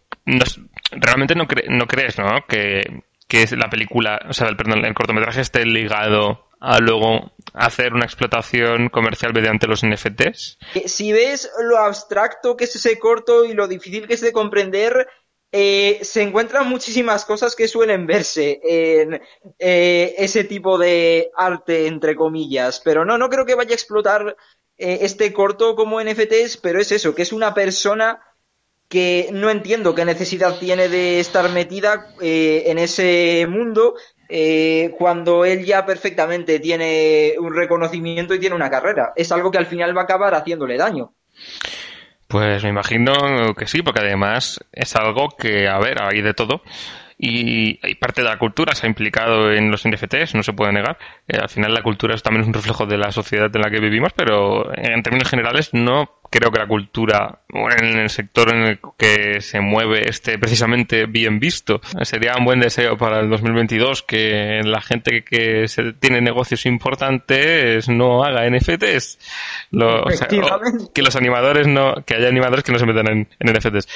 realmente no, cre- no crees, ¿no? Que, que la película, o sea, el, perdón, el cortometraje esté ligado a luego hacer una explotación comercial mediante los NFTs. Eh, Si ves lo abstracto que es ese corto y lo difícil que es de comprender, eh, se encuentran muchísimas cosas que suelen verse en eh, ese tipo de arte, entre comillas. Pero no, no creo que vaya a explotar eh, este corto como NFTs, pero es eso, que es una persona que no entiendo qué necesidad tiene de estar metida eh, en ese mundo eh, cuando él ya perfectamente tiene un reconocimiento y tiene una carrera. Es algo que al final va a acabar haciéndole daño. Pues me imagino que sí, porque además es algo que, a ver, hay de todo. Y, y parte de la cultura se ha implicado en los NFTs, no se puede negar. Eh, al final la cultura es también un reflejo de la sociedad en la que vivimos, pero en términos generales no creo que la cultura, o en el sector en el que se mueve, esté precisamente bien visto. Sería un buen deseo para el 2022 que la gente que se- tiene negocios importantes no haga NFTs. Lo- o sea, o que los animadores no, que haya animadores que no se metan en, en NFTs.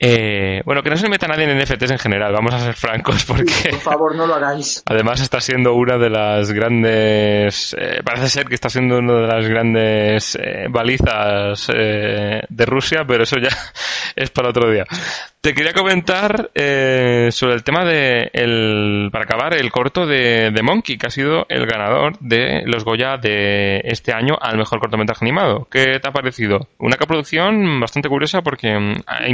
Eh, bueno, que no se meta nadie en NFTs en general, vamos a ser francos, porque Por favor, no lo hagáis. además está siendo una de las grandes, eh, parece ser que está siendo una de las grandes eh, balizas eh, de Rusia, pero eso ya es para otro día. Te quería comentar eh, sobre el tema de, el, para acabar, el corto de, de Monkey, que ha sido el ganador de los Goya de este año al mejor cortometraje animado. ¿Qué te ha parecido? Una coproducción bastante curiosa porque mm, ha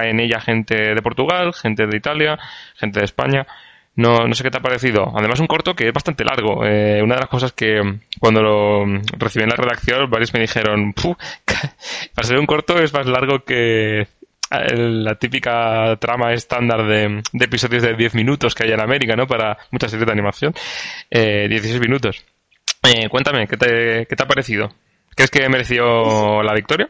en ella gente de Portugal, gente de Italia, gente de España. No, no sé qué te ha parecido. Además, un corto que es bastante largo. Eh, una de las cosas que cuando lo mm, recibí en la redacción, varios me dijeron, "Puh, para ser un corto es más largo que el- la típica trama estándar de, de episodios de 10 minutos que hay en América, ¿no? Para muchas series de animación. Eh, 16 minutos. Eh, cuéntame, ¿qué te, ¿qué te ha parecido? ¿Crees que mereció la victoria?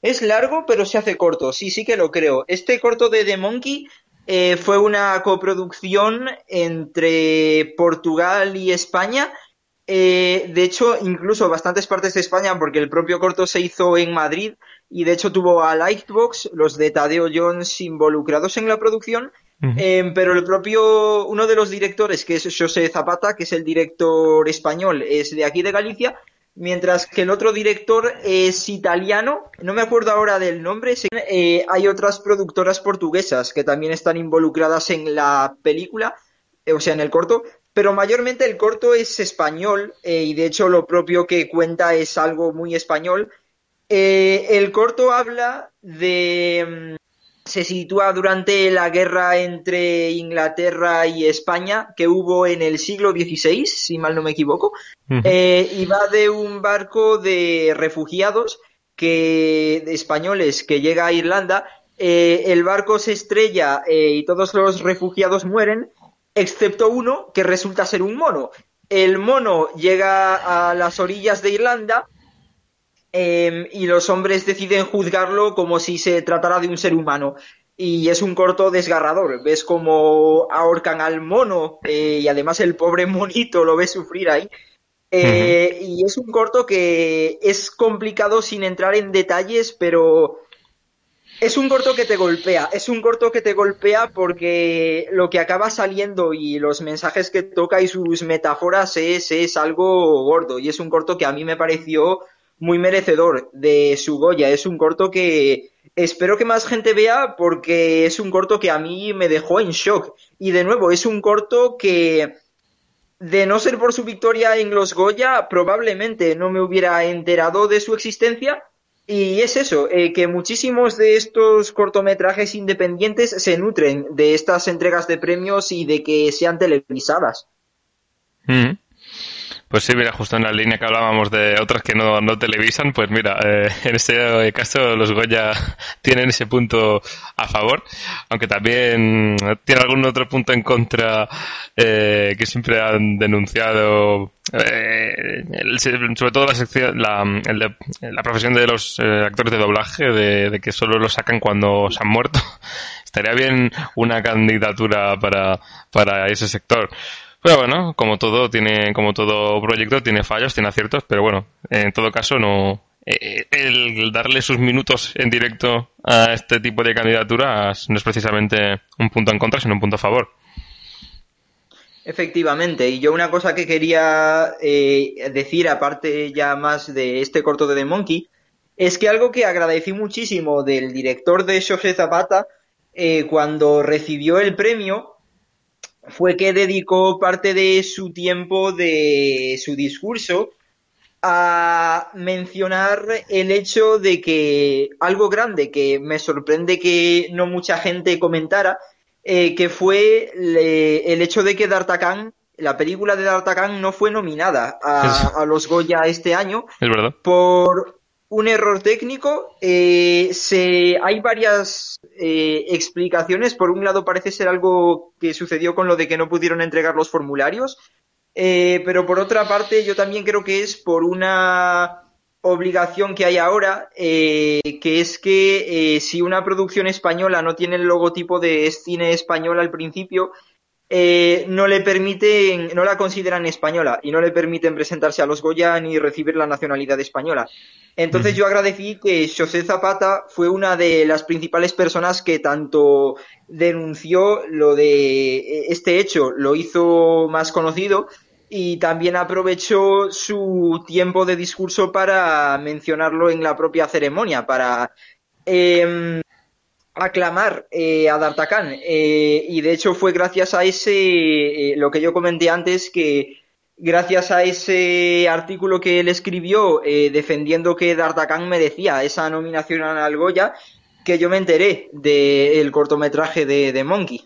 Es largo, pero se hace corto. Sí, sí que lo creo. Este corto de The Monkey eh, fue una coproducción entre Portugal y España. Eh, de hecho, incluso bastantes partes de España, porque el propio corto se hizo en Madrid y de hecho tuvo a Lightbox, los de Tadeo Jones, involucrados en la producción. Eh, pero el propio, uno de los directores, que es José Zapata, que es el director español, es de aquí de Galicia, mientras que el otro director es italiano, no me acuerdo ahora del nombre, eh, hay otras productoras portuguesas que también están involucradas en la película, eh, o sea, en el corto, pero mayormente el corto es español eh, y de hecho lo propio que cuenta es algo muy español. el corto habla de mm, se sitúa durante la guerra entre Inglaterra y España que hubo en el siglo XVI, si mal no me equivoco, eh, y va de un barco de refugiados que de españoles que llega a Irlanda. Eh, el barco se estrella eh, y todos los refugiados mueren, excepto uno que resulta ser un mono. El mono llega a las orillas de Irlanda Em, y los hombres deciden juzgarlo como si se tratara de un ser humano. Y es un corto desgarrador. Ves como ahorcan al mono eh, y además el pobre monito lo ves sufrir ahí. Eh, y es un corto que es complicado sin entrar en detalles, pero es un corto que te golpea. Es un corto que te golpea porque lo que acaba saliendo y los mensajes que toca y sus metáforas es, es algo gordo. Y es un corto que a mí me pareció muy merecedor de su Goya. Es un corto que espero que más gente vea porque es un corto que a mí me dejó en shock. Y de nuevo, es un corto que, de no ser por su victoria en los Goya, probablemente no me hubiera enterado de su existencia. Y es eso, eh, que muchísimos de estos cortometrajes independientes se nutren de estas entregas de premios y de que sean televisadas. Mm. Pues sí, mira, justo en la línea que hablábamos de otras que no, no televisan, pues mira, eh, en este caso los Goya tienen ese punto a favor, aunque también tiene algún otro punto en contra eh, que siempre han denunciado, eh, sobre todo la sección, la, la profesión de los actores de doblaje, de, de que solo lo sacan cuando se han muerto. Estaría bien una candidatura para, para ese sector. Pero bueno, como todo tiene, como todo proyecto tiene fallos, tiene aciertos, pero bueno, en todo caso no, eh, el darle sus minutos en directo a este tipo de candidaturas no es precisamente un punto en contra, sino un punto a favor. Efectivamente, y yo una cosa que quería eh, decir, aparte ya más de este corto de The Monkey, es que algo que agradecí muchísimo del director de José Zapata eh, cuando recibió el premio fue que dedicó parte de su tiempo de su discurso a mencionar el hecho de que algo grande que me sorprende que no mucha gente comentara, eh, que fue el hecho de que D'Artagnan, la película de D'Artagnan no fue nominada a, a, los Goya este año. Es verdad. Por, un error técnico. Eh, se, hay varias eh, explicaciones. Por un lado, parece ser algo que sucedió con lo de que no pudieron entregar los formularios. Eh, pero por otra parte, yo también creo que es por una obligación que hay ahora, que es que si una producción española no tiene el logotipo de cine español al principio, eh, no le permiten, no la consideran española y no le permiten presentarse a los Goya ni recibir la nacionalidad española. Entonces yo agradecí que José Zapata fue una de las principales personas que tanto denunció lo de eh, este hecho, lo hizo más conocido y también aprovechó su tiempo de discurso para mencionarlo en la propia ceremonia, para em, aclamar eh, a D'Artagnan. Eh, y de hecho fue gracias a ese, eh, lo que yo comenté antes, que gracias a ese artículo que él escribió defendiendo que D'Artagnan merecía esa nominación al Goya, que yo me enteré del cortometraje de, de Monkey.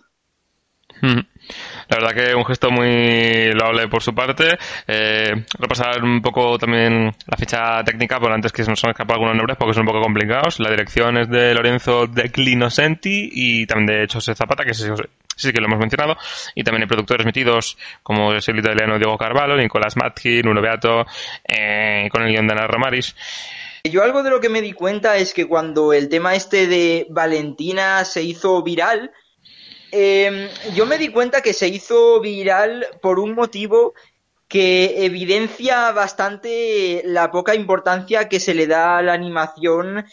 La verdad que un gesto muy loable por su parte. Eh, repasar un poco también la ficha técnica, por antes que se nos han escapado algunos nombres porque son un poco complicados. La dirección es de Lorenzo De Clinosenti y también de José Zapata, que se, sí que lo hemos mencionado, y también hay productores metidos como es el italiano Diego Carvalho, Nicolás Matkin, Uno Beato, eh, con el guion de Ana Romaris. Yo algo de lo que me di cuenta es que cuando el tema este de Valentina se hizo viral, eh, yo me di cuenta que se hizo viral por un motivo que evidencia bastante la poca importancia que se le da a la animación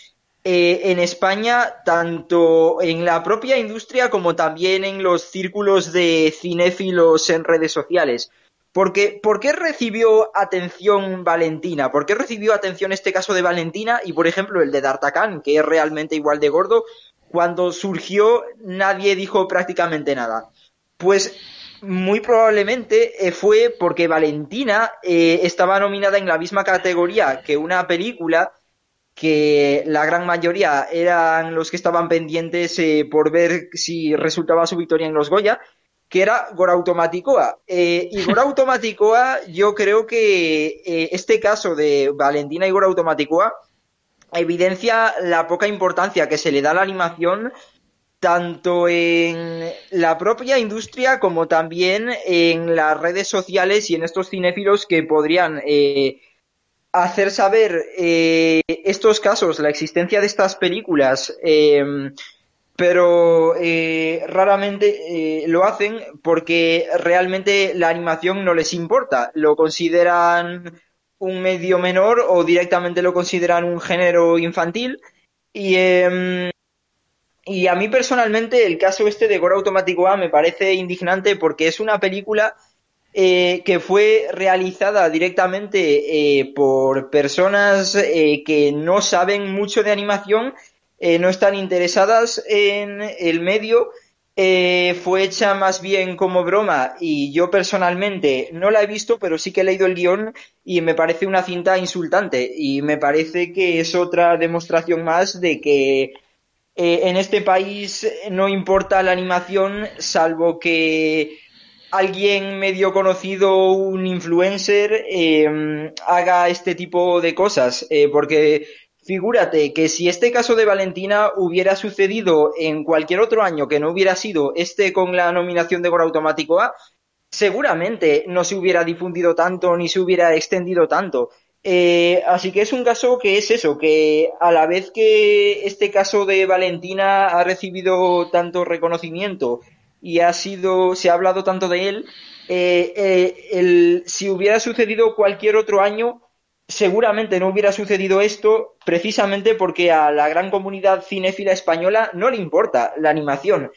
eh, en España, tanto en la propia industria como también en los círculos de cinéfilos en redes sociales. Porque, ¿Por qué recibió atención Valentina? ¿Por qué recibió atención este caso de Valentina y, por ejemplo, el de D'Artagnan, que es realmente igual de gordo? Cuando surgió, nadie dijo prácticamente nada. Pues muy probablemente eh, fue porque Valentina eh, estaba nominada en la misma categoría que una película que la gran mayoría eran los que estaban pendientes eh, por ver si resultaba su victoria en los Goya, que era Gora Automaticoa. y Gora Automaticoa, yo creo que este caso de Valentina y Gora Automaticoa evidencia la poca importancia que se le da a la animación tanto en la propia industria como también en las redes sociales y en estos cinéfilos que podrían eh, hacer saber eh, estos casos, la existencia de estas películas, eh, pero raramente lo hacen porque realmente la animación no les importa, lo consideran un medio menor o directamente lo consideran un género infantil y em, y a mí personalmente el caso este de Gora Automático A me parece indignante porque es una película eh, que fue realizada directamente eh, por personas eh, que no saben mucho de animación, no están interesadas en el medio. Fue hecha más bien como broma y yo personalmente no la he visto, pero sí que he leído el guion y me parece una cinta insultante y me parece que es otra demostración más de que eh, en este país no importa la animación salvo que alguien medio conocido, un influencer, em, haga este tipo de cosas. Eh, porque figúrate que si este caso de Valentina hubiera sucedido en cualquier otro año que no hubiera sido este con la nominación de Gora Automático A, seguramente no se hubiera difundido tanto ni se hubiera extendido tanto. Eh, así que es un caso que es eso, que a la vez que este caso de Valentina ha recibido tanto reconocimiento y ha sido, se ha hablado tanto de él, eh, eh, si hubiera sucedido cualquier otro año, seguramente no hubiera sucedido esto precisamente porque a la gran comunidad cinéfila española no le importa la animación.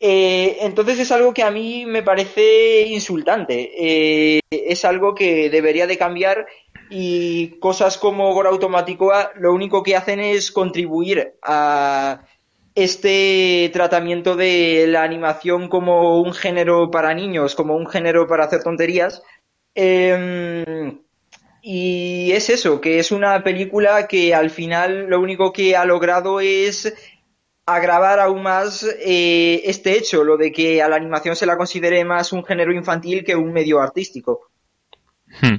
entonces es algo que a mí me parece insultante. es algo que debería de cambiar y cosas como Gora Automático lo único que hacen es contribuir a este tratamiento de la animación como un género para niños, como un género para hacer tonterías. Em, y es eso, que es una película que al final lo único que ha logrado es agravar aún más eh, este hecho, lo de que a la animación se la considere más un género infantil que un medio artístico. Hmm.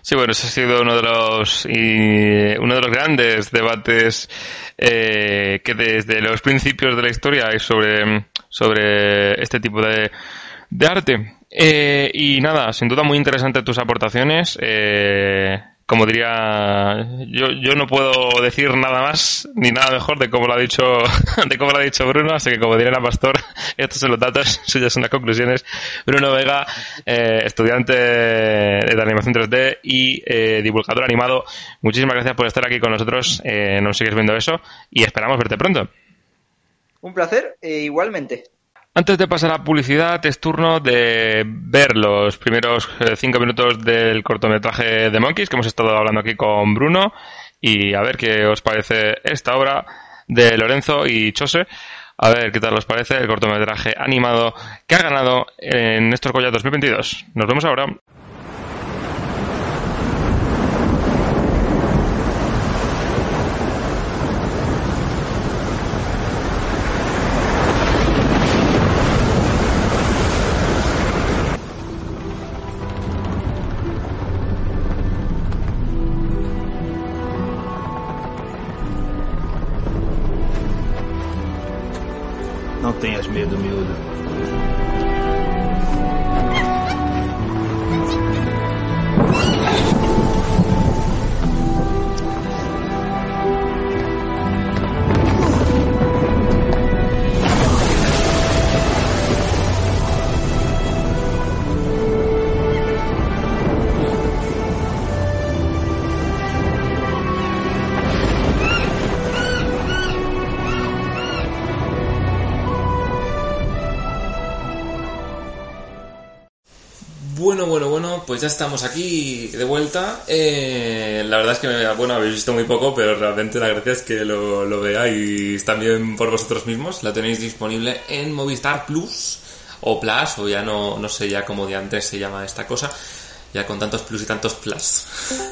Sí, bueno, ese ha sido uno de los uno de los grandes debates eh, que desde los principios de la historia hay sobre, sobre este tipo de, de arte. Eh, y nada, sin duda muy interesante tus aportaciones. Eh, como diría, yo, yo no puedo decir nada más ni nada mejor de cómo lo ha dicho, de cómo lo ha dicho Bruno, así que como diría la pastor, estos son los datos, suyas son las conclusiones. Bruno Vega, eh, estudiante de animación 3D y eh, divulgador animado, muchísimas gracias por estar aquí con nosotros, eh, nos sigues viendo eso y esperamos verte pronto. Un placer, igualmente. Antes de pasar a publicidad, es turno de ver los primeros eh, cinco minutos del cortometraje de Monkeys, que hemos estado hablando aquí con Bruno, y a ver qué os parece esta obra de Lorenzo y Chose. A ver qué tal os parece el cortometraje animado que ha ganado en Néstor Colla 2022. Nos vemos ahora. Ya estamos aquí de vuelta. Eh, la verdad es que, bueno, habéis visto muy poco, pero realmente la gracia es que lo, lo veáis también por vosotros mismos. La tenéis disponible en Movistar Plus o Plus, o ya no, no sé ya cómo de antes se llama esta cosa, ya con tantos plus y tantos plus.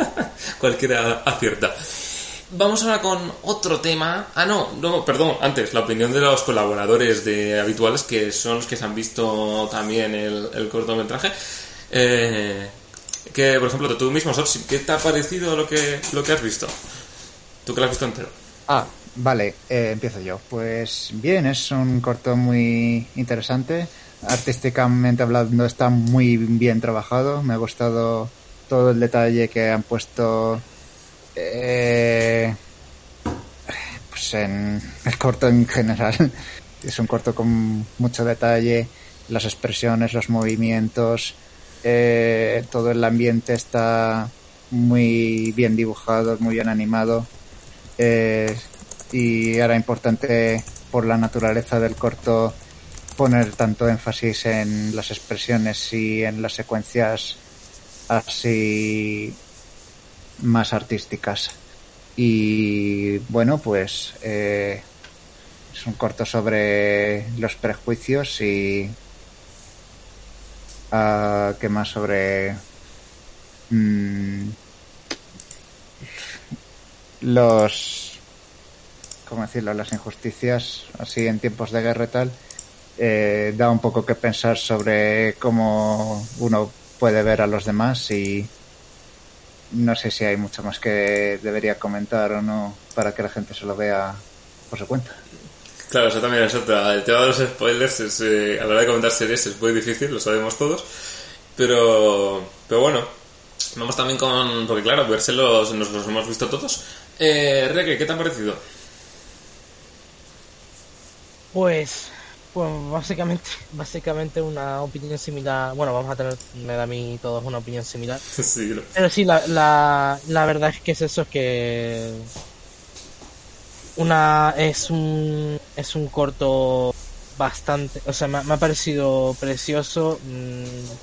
Cualquiera acierta. Vamos ahora con otro tema. Ah, no, no, perdón, antes, la opinión de los colaboradores de habituales, que son los que se han visto también el, el cortometraje. Eh, que, por ejemplo, tú mismo, Sopsi, ¿qué te ha parecido lo que, lo que has visto? Tú que lo has visto entero. Ah, vale, eh, empiezo yo. Pues bien, es un corto muy interesante. Artísticamente hablando está muy bien trabajado. Me ha gustado todo el detalle que han puesto eh, pues en el corto en general. Es un corto con mucho detalle. Las expresiones, los movimientos, eh, todo el ambiente está muy bien dibujado, muy bien animado. Eh, y era importante por la naturaleza del corto poner tanto énfasis en las expresiones y en las secuencias así más artísticas. Y bueno, pues eh, es un corto sobre los prejuicios y uh, qué más sobre mm, los cómo decirlo las injusticias así en tiempos de guerra y tal eh, da un poco que pensar sobre cómo uno puede ver a los demás y no sé si hay mucho más que debería comentar o no para que la gente se lo vea por su cuenta. Claro, eso también es otra. El tema de los spoilers es, eh, a la hora de comentar series es muy difícil, lo sabemos todos. Pero, pero bueno, vamos también con. Porque claro, verselos nos los hemos visto todos. Eh, Reque, ¿qué te ha parecido? Pues, pues básicamente, básicamente una opinión similar. Bueno, vamos a tener, me da a mí todos una opinión similar. sí, Pero sí, la, la, la verdad es que es eso, es que una es un es un corto bastante, o sea, me, me ha parecido precioso mm,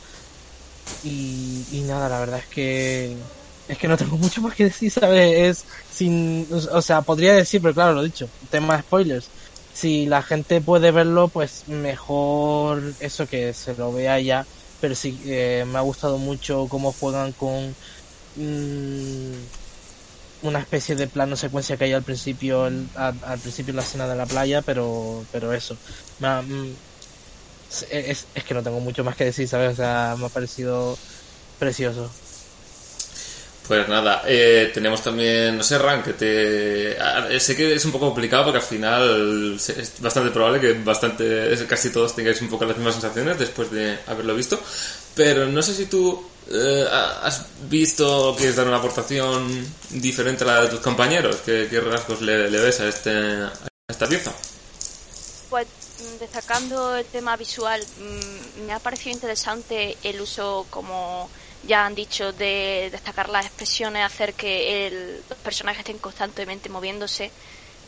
y, y nada, la verdad es que es que no tengo mucho más que decir, ¿sabes? Es sin, o sea, podría decir, pero claro, lo dicho, tema de spoilers. Si la gente puede verlo, pues mejor eso que se lo vea ya. Pero sí, eh, me ha gustado mucho cómo juegan con mm, una especie de plano secuencia que hay al principio, el- al, al principio la escena de la playa, pero, pero eso. Me mm, es, es- que no tengo mucho más que decir, ¿sabes? O sea, me ha parecido precioso. Pues nada, eh, tenemos también, no sé, Ran, que te... Sé que es un poco complicado porque al final es bastante probable que bastante, casi todos tengáis un poco las mismas sensaciones después de haberlo visto, pero no sé si tú has visto o quieres dar una aportación diferente a la de tus compañeros, ¿qué, rasgos le, ves a, este, esta pieza? Pues mm, destacando el tema visual, mm, me ha parecido interesante el uso, como ya han dicho, de destacar las expresiones, hacer que el- los personajes estén constantemente moviéndose.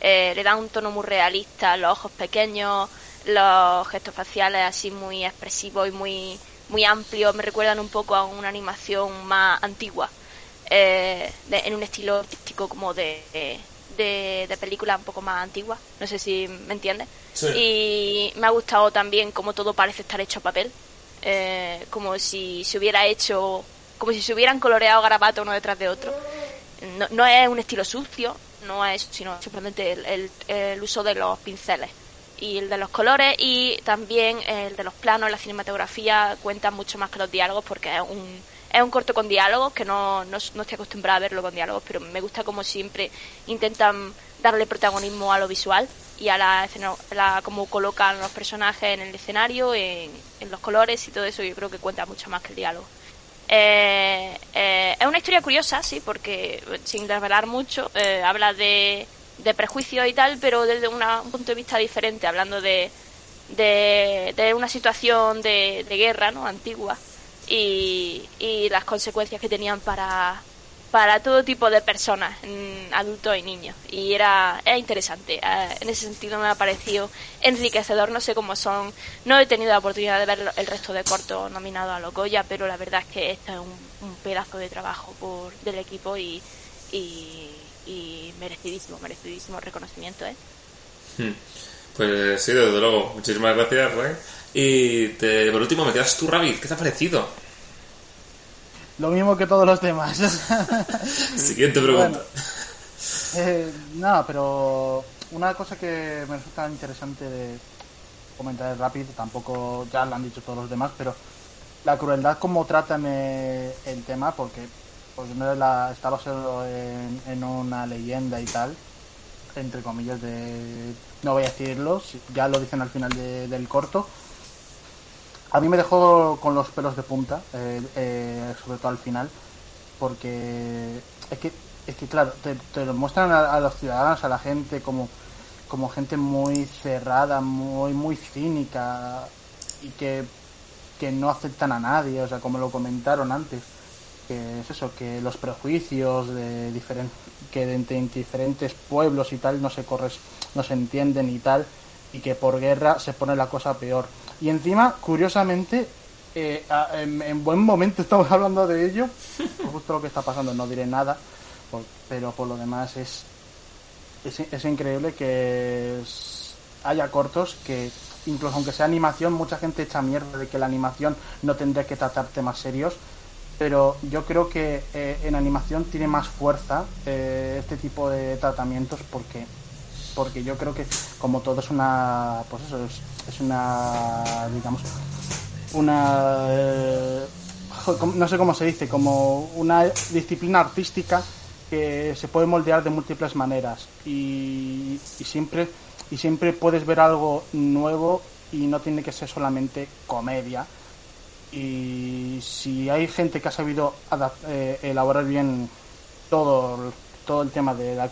Eh, le da un tono muy realista, los ojos pequeños, los gestos faciales así muy expresivos y muy, muy amplios. Me recuerdan un poco a una animación más antigua, eh, de- en un estilo artístico como de, de, de película un poco más antigua. No sé si me entiendes. Sí. Y me ha gustado también como todo parece estar hecho a papel. Eh, como si se hubiera hecho, como si se hubieran coloreado garabatos uno detrás de otro. No, no es un estilo sucio, no es, sino simplemente el, el- el uso de los pinceles y el de los colores y también el de los planos, la cinematografía cuenta mucho más que los diálogos porque es un, es un corto con diálogos que no, no, no estoy acostumbrada a verlo con diálogos, pero me gusta como siempre intentan darle protagonismo a lo visual y a la escena, la, cómo colocan los personajes en el escenario, en, en los colores y todo eso, yo creo que cuenta mucho más que el diálogo. Eh, eh, es una historia curiosa, sí, porque sin revelar mucho, eh, habla de, de prejuicios y tal, pero desde una- un punto de vista diferente, hablando de, de, de una situación de, de guerra ¿no? antigua y, y las consecuencias que tenían para, para todo tipo de personas, adultos y niños. Y era, era interesante. Eh, en ese sentido me ha parecido enriquecedor. No sé cómo son. No he tenido la oportunidad de ver el resto de cortos nominados a los Goya, pero la verdad es que este es un, pedazo de trabajo por, del equipo y, y merecidísimo, merecidísimo reconocimiento. ¿eh? Hmm. Pues sí, desde luego. Muchísimas gracias, Ryan. Y te- por último, me quedas tú, Rabbit. ¿Qué te ha parecido? Lo mismo que todos los demás. Siguiente pregunta. Bueno. Eh, nada, pero una cosa que me resulta interesante de comentar rápido, tampoco ya lo han dicho todos los demás, pero la crueldad como tratan el tema, porque es la, está basado en, en una leyenda y tal, entre comillas de no voy a decirlo, ya lo dicen al final de- del corto. A mí me dejó con los pelos de punta, eh, eh, sobre todo al final, porque es que, es que claro, te, te lo muestran a, a los ciudadanos, a la gente como, como gente muy cerrada, muy, muy cínica y que, que no aceptan a nadie, o sea, como lo comentaron antes, que es eso, que los prejuicios de diferen- que de, entre diferentes pueblos y tal no se corres, no se entienden y tal, y que por guerra se pone la cosa peor. Y encima, curiosamente, eh, en, en buen momento estamos hablando de ello, justo lo que está pasando, no diré nada, pero por lo demás es, es, increíble que haya cortos que, incluso aunque sea animación, mucha gente echa mierda de que la animación no tendría que tratar temas serios, pero yo creo que eh, en animación tiene más fuerza eh, este tipo de tratamientos porque porque yo creo que como todo es una pues eso es, una digamos una eh, no sé cómo se dice como una disciplina artística que se puede moldear de múltiples maneras. Y siempre y siempre puedes ver algo nuevo y no tiene que ser solamente comedia y si hay gente que ha sabido eh, elaborar bien todo todo el tema de la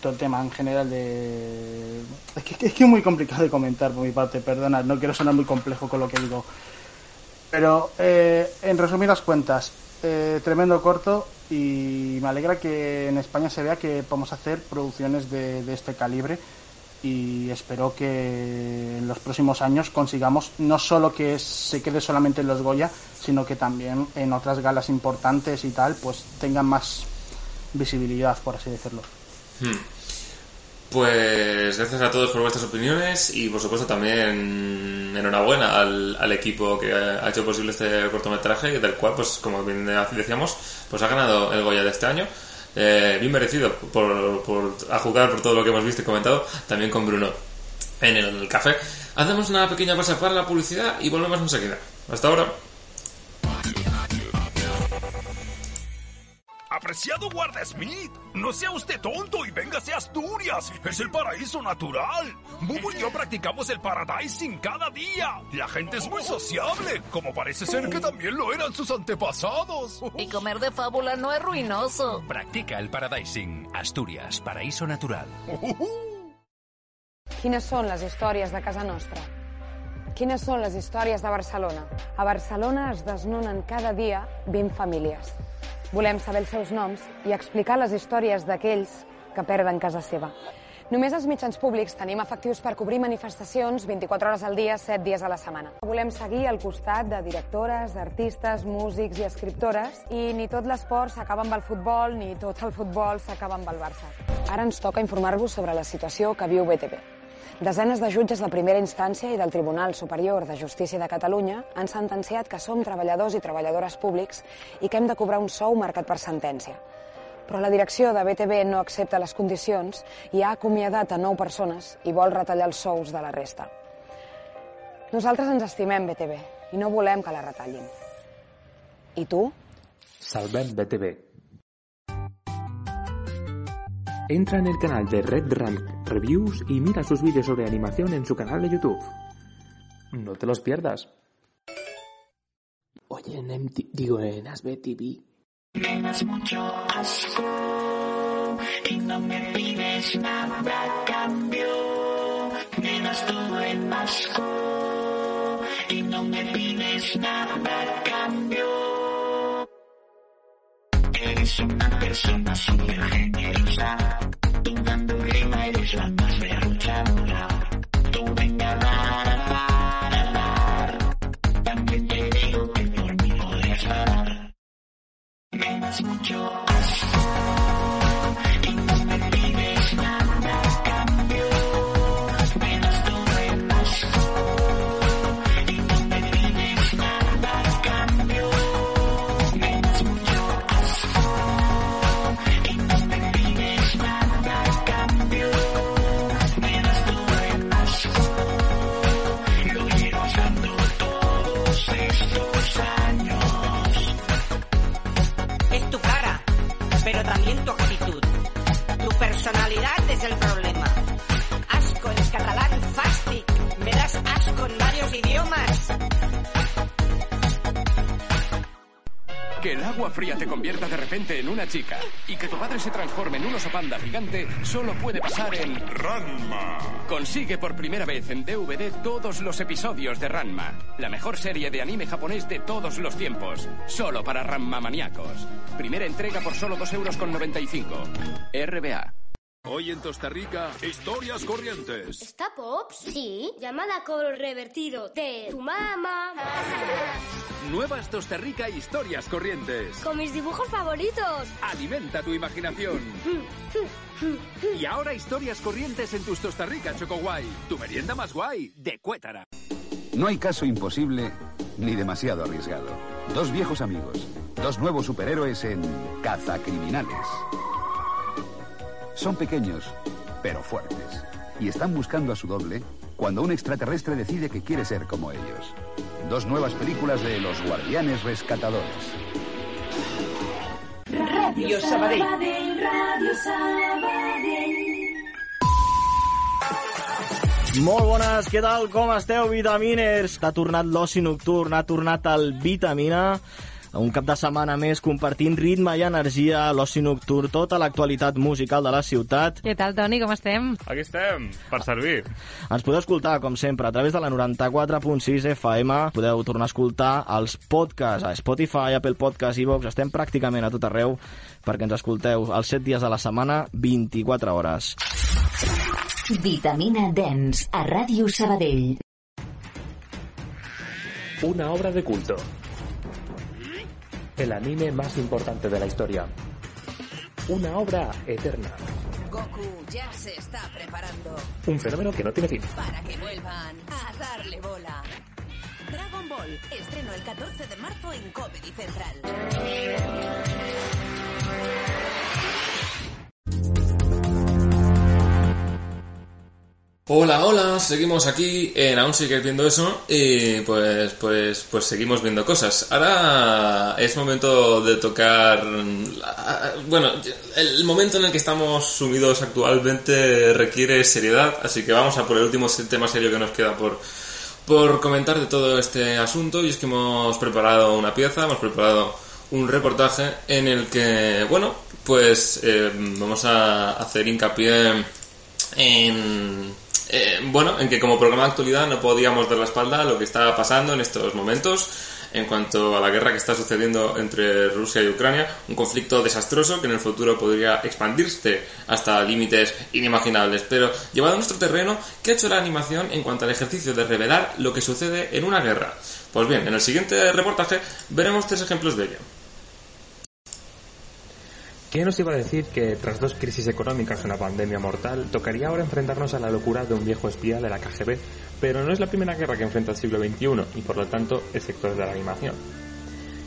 todo el tema en general de es que, es que es muy complicado de comentar por mi parte perdona no quiero sonar muy complejo con lo que digo. Pero eh, en resumidas cuentas eh, tremendo corto y me alegra que en España se vea que podemos hacer producciones de, de este calibre y espero que en los próximos años consigamos no solo que se quede solamente en los Goya, sino que también en otras galas importantes y tal, pues tengan más visibilidad, por así decirlo. Hmm. Pues gracias a todos por vuestras opiniones y por supuesto también enhorabuena al, al equipo que ha hecho posible este cortometraje del cual pues como bien decíamos pues ha ganado el Goya de este año Eh, bien merecido por, por a jugar por todo lo que hemos visto y comentado también con Bruno en el café. Hacemos una pequeña pausa para la publicidad y volvemos enseguida. Hasta ahora Apreciado guarda Smith, no sea usted tonto y véngase a Asturias. Es el paraíso natural. Bubu y yo practicamos el paradising cada día. La gente es muy sociable, como parece ser que también lo eran sus antepasados. Y comer de fábula no es ruinoso. Practica el paradising. Asturias, paraíso natural. Quines són les històries de casa nostra? Quines són les històries de Barcelona? A Barcelona es desnonen cada dia 20 famílies. Volem saber els seus noms i explicar les històries d'aquells que perden casa seva. Només els mitjans públics tenim efectius per cobrir manifestacions 24 hores al dia, 7 dies a la setmana. Volem seguir al costat de directores, artistes, músics i escriptores i ni tot l'esport s'acaba amb el futbol ni tot el futbol s'acaba amb el Barça. Ara ens toca informar-vos sobre la situació que viu BTV. Desenes de jutges de primera instància i del Tribunal Superior de Justícia de Catalunya han sentenciat que som treballadors i treballadores públics i que hem de cobrar un sou marcat per sentència. Però la direcció de BTV no accepta les condicions i ha acomiadat a nou persones i vol retallar els sous de la resta. Nosaltres ens estimem BTV i no volem que la retallin. I tu? Salvem BTV. Entra en el canal de Red Rank Reviews y mira sus vídeos sobre animación en su canal de YouTube. No te los pierdas. Oye, en MT digo, en Asbe TV. Menos mucho asco y no me pides nada a cambio. Menos todo en asco y no me pides nada a cambio. Eres una persona súper generosa. Tú dando rima eres la una chica y que tu padre se transforme en un oso panda gigante solo puede pasar en Ranma. Consigue por primera vez en DVD todos los episodios de Ranma, la mejor serie de anime japonés de todos los tiempos, solo para Ranma maníacos. Primera entrega por solo 2,95 euros. RBA. Hoy en Costa Rica, historias corrientes. ¿Está Pops? Sí. Llamada coro revertido de tu mamá. Nuevas Costa Rica historias corrientes. Con mis dibujos favoritos. Alimenta tu imaginación. Y ahora historias corrientes en tus Costa Rica, Choco Guay. Tu merienda más guay, de Cuétara. No hay caso imposible ni demasiado arriesgado. Dos viejos amigos, dos nuevos superhéroes en Cazacriminales. Son pequeños, pero fuertes. Y están buscando a su doble cuando un extraterrestre decide que quiere ser como ellos. Dos nuevas películas de Los Guardianes Rescatadores. Radio Sabadell. Radio Sabadell. Molt bones, què tal? Com esteu, vitaminers? Ha tornat l'oci nocturn, ha tornat el Vitamina, un cap de setmana més compartint ritme i energia, l'oci nocturn, tota l'actualitat musical de la ciutat. Què tal, Toni? Com estem? Aquí estem, per servir. Ens podeu escoltar, com sempre, a través de la 94.6 FM. Podeu tornar a escoltar els podcasts a Spotify, Apple Podcasts, iVox. Estem pràcticament a tot arreu perquè ens escolteu els 7 dies de la setmana, 24 hores. Vitamina Dance a Ràdio Sabadell. Una obra de culto. El anime más importante de la historia. Una obra eterna. Goku ya se está preparando Un fenómeno que no tiene fin. para que vuelvan a darle bola. Dragon Ball, estreno el 14 de marzo en Comedy Central. Hola, hola, seguimos aquí en Aún sigues viendo eso y pues, pues, pues seguimos viendo cosas. Ahora es momento de tocar, bueno, el momento en el que estamos sumidos actualmente requiere seriedad, así que vamos a por el último tema serio que nos queda por, por comentar de todo este asunto y es que hemos preparado una pieza, hemos preparado un reportaje en el que, bueno, pues eh, vamos a hacer hincapié en eh, bueno, en que como programa de actualidad no podíamos dar la espalda a lo que está pasando en estos momentos en cuanto a la guerra que está sucediendo entre Rusia y Ucrania, un conflicto desastroso que en el futuro podría expandirse hasta límites inimaginables. Pero llevado a nuestro terreno, ¿qué ha hecho la animación en cuanto al ejercicio de revelar lo que sucede en una guerra? Pues bien, en el siguiente reportaje veremos tres ejemplos de ello. ¿Quién nos iba a decir que tras dos crisis económicas y una pandemia mortal, tocaría ahora enfrentarnos a la locura de un viejo espía de la KGB? Pero no es la primera guerra que enfrenta el siglo XXI y por lo tanto el sector de la animación.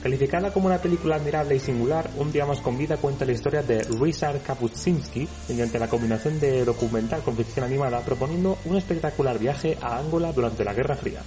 Calificada como una película admirable y singular, Un día más con vida cuenta la historia de Ryszard Kapuscinski mediante la combinación de documental con ficción animada proponiendo un espectacular viaje a Angola durante la Guerra Fría.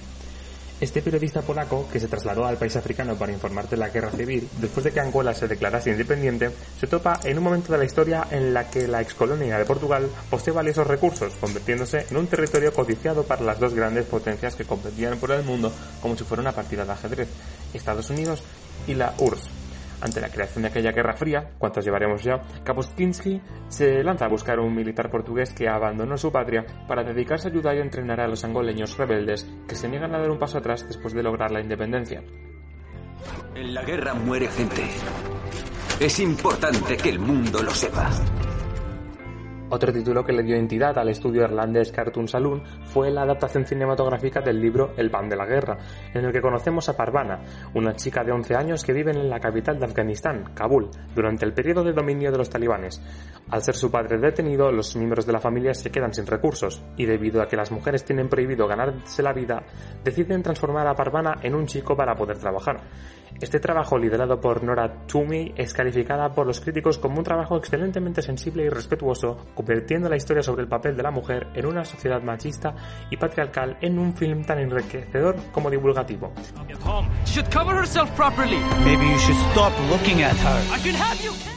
Este periodista polaco, que se trasladó al país africano para informar de la guerra civil, después de que Angola se declarase independiente, se topa en un momento de la historia en la que la excolonia de Portugal posee valiosos recursos, convirtiéndose en un territorio codiciado para las dos grandes potencias que competían por el mundo como si fuera una partida de ajedrez, Estados Unidos y la URSS. Ante la creación de aquella Guerra Fría, cuantos llevaremos ya, Kapuscinski se lanza a buscar a un militar portugués que abandonó su patria para dedicarse a ayudar y entrenar a los angoleños rebeldes que se niegan a dar un paso atrás después de lograr la independencia. En la guerra muere gente. Es importante que el mundo lo sepa. Otro título que le dio entidad al estudio irlandés Cartoon Saloon fue la adaptación cinematográfica del libro El pan de la guerra, en el que conocemos a Parvana, una chica de 11 años que vive en la capital de Afganistán, Kabul, durante el periodo de dominio de los talibanes. Al ser su padre detenido, los miembros de la familia se quedan sin recursos, y debido a que las mujeres tienen prohibido ganarse la vida, deciden transformar a Parvana en un chico para poder trabajar. Este trabajo, liderado por Nora Toomey, es calificada por los críticos como un trabajo excelentemente sensible y respetuoso, convirtiendo la historia sobre el papel de la mujer en una sociedad machista y patriarcal en un film tan enriquecedor como divulgativo. She should cover herself properly. Maybe you should stop looking at her. I can have you.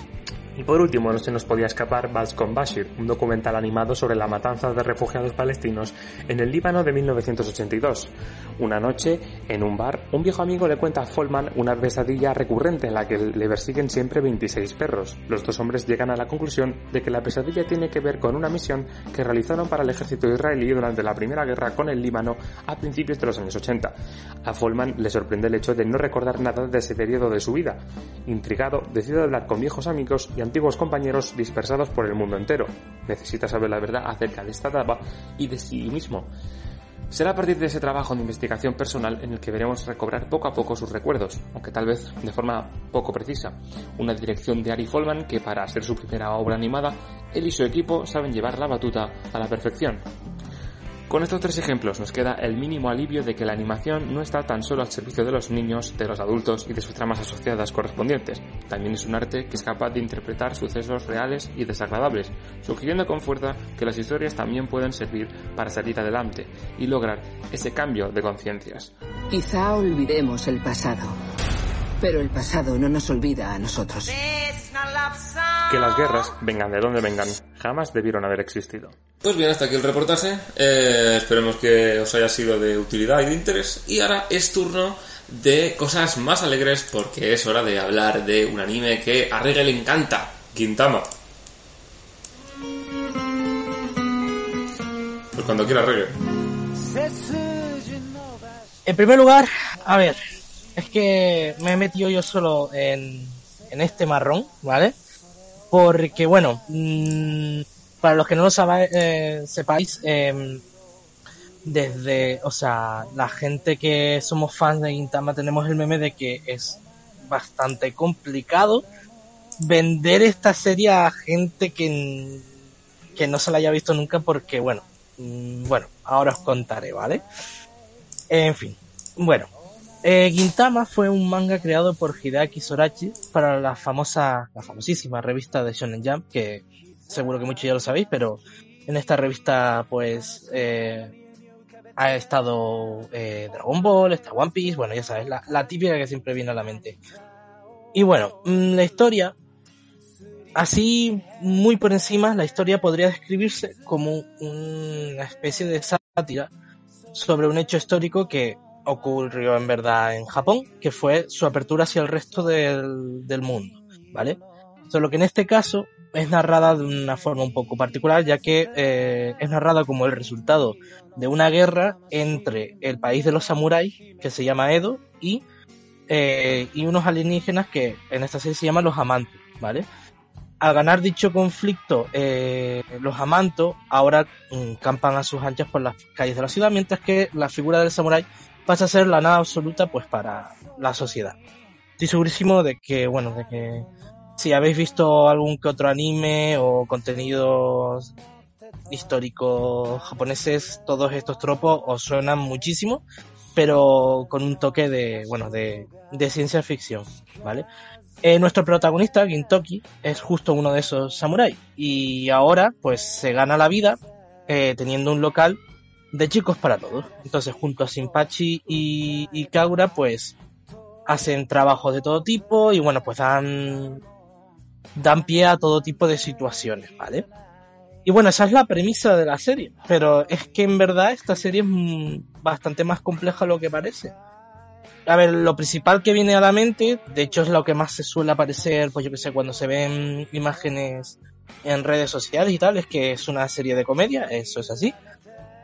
Y por último, no se nos podía escapar Bals con Bashir, un documental animado sobre la matanza de refugiados palestinos en el Líbano de 1982. Una noche, en un bar, un viejo amigo le cuenta a Folman una pesadilla recurrente en la que le persiguen siempre 26 perros. Los dos hombres llegan a la conclusión de que la pesadilla tiene que ver con una misión que realizaron para el ejército israelí durante la primera guerra con el Líbano a principios de los años 80. A Folman le sorprende el hecho de no recordar nada de ese periodo de su vida. Intrigado, decide hablar con viejos amigos y antiguos compañeros dispersados por el mundo entero. Necesita saber la verdad acerca de esta etapa y de sí mismo. Será a partir de ese trabajo de investigación personal en el que veremos recobrar poco a poco sus recuerdos, aunque tal vez de forma poco precisa. Una dirección de Ari Folman que para ser su primera obra animada, él y su equipo saben llevar la batuta a la perfección. Con estos tres ejemplos nos queda el mínimo alivio de que la animación no está tan solo al servicio de los niños, de los adultos y de sus tramas asociadas correspondientes. También es un arte que es capaz de interpretar sucesos reales y desagradables, sugiriendo con fuerza que las historias también pueden servir para salir adelante y lograr ese cambio de conciencias. Quizá olvidemos el pasado, pero el pasado no nos olvida a nosotros. Que las guerras, vengan de donde vengan, jamás debieron haber existido. Pues bien, hasta aquí el reportaje. Eh, esperemos que os haya sido de utilidad y de interés. Y ahora es turno de cosas más alegres porque es hora de hablar de un anime que a Reggae le encanta, Quintama. Pues cuando quiera Reggae. En primer lugar, a ver, es que me he metido yo solo en, en este marrón, ¿vale? Porque, bueno, mmm, para los que no lo sabe, eh, sepáis, eh, desde, o sea, la gente que somos fans de Gintama tenemos el meme de que es bastante complicado vender esta serie a gente que, que no se la haya visto nunca porque, bueno, mmm, bueno, ahora os contaré, ¿vale? En fin, bueno, eh, Gintama fue un manga creado por Hideaki Sorachi para la famosa, la famosísima revista de Shonen Jump, que seguro que muchos ya lo sabéis, pero en esta revista pues eh, ha estado eh, Dragon Ball, está One Piece, bueno, ya sabes, la, la, típica que siempre viene a la mente. Y bueno, la historia, así muy por encima, la historia podría describirse como una especie de sátira sobre un hecho histórico que ocurrió en verdad en Japón, que fue su apertura hacia el resto del, del mundo, ¿vale? Solo que en este caso es narrada de una forma un poco particular, ya que eh, es narrada como el resultado de una guerra entre el país de los samuráis, que se llama Edo, y, eh, y unos alienígenas que en esta serie se llaman los Amantos, ¿vale? Al ganar dicho conflicto, eh, los Amantos ahora mm, campan a sus anchas por las calles de la ciudad, mientras que la figura del samurái pasa a ser la nada absoluta pues para la sociedad. Estoy segurísimo de que, bueno, de que si habéis visto algún que otro anime o contenidos históricos japoneses, todos estos tropos os suenan muchísimo, pero con un toque de, bueno, de, de ciencia ficción, ¿vale? Eh, nuestro protagonista, Gintoki, es justo uno de esos samuráis y ahora pues se gana la vida eh, teniendo un local de chicos para todos. Entonces junto a Sinpachi y, y Kagura pues hacen trabajos de todo tipo y bueno pues dan dan pie a todo tipo de situaciones, ¿vale? Y bueno, esa es la premisa de la serie, pero es que en verdad esta serie es bastante más compleja de lo que parece. A ver, lo principal que viene a la mente, de hecho es lo que más se suele aparecer, pues yo que sé, cuando se ven imágenes en redes sociales y tal, es que es una serie de comedia, eso es así,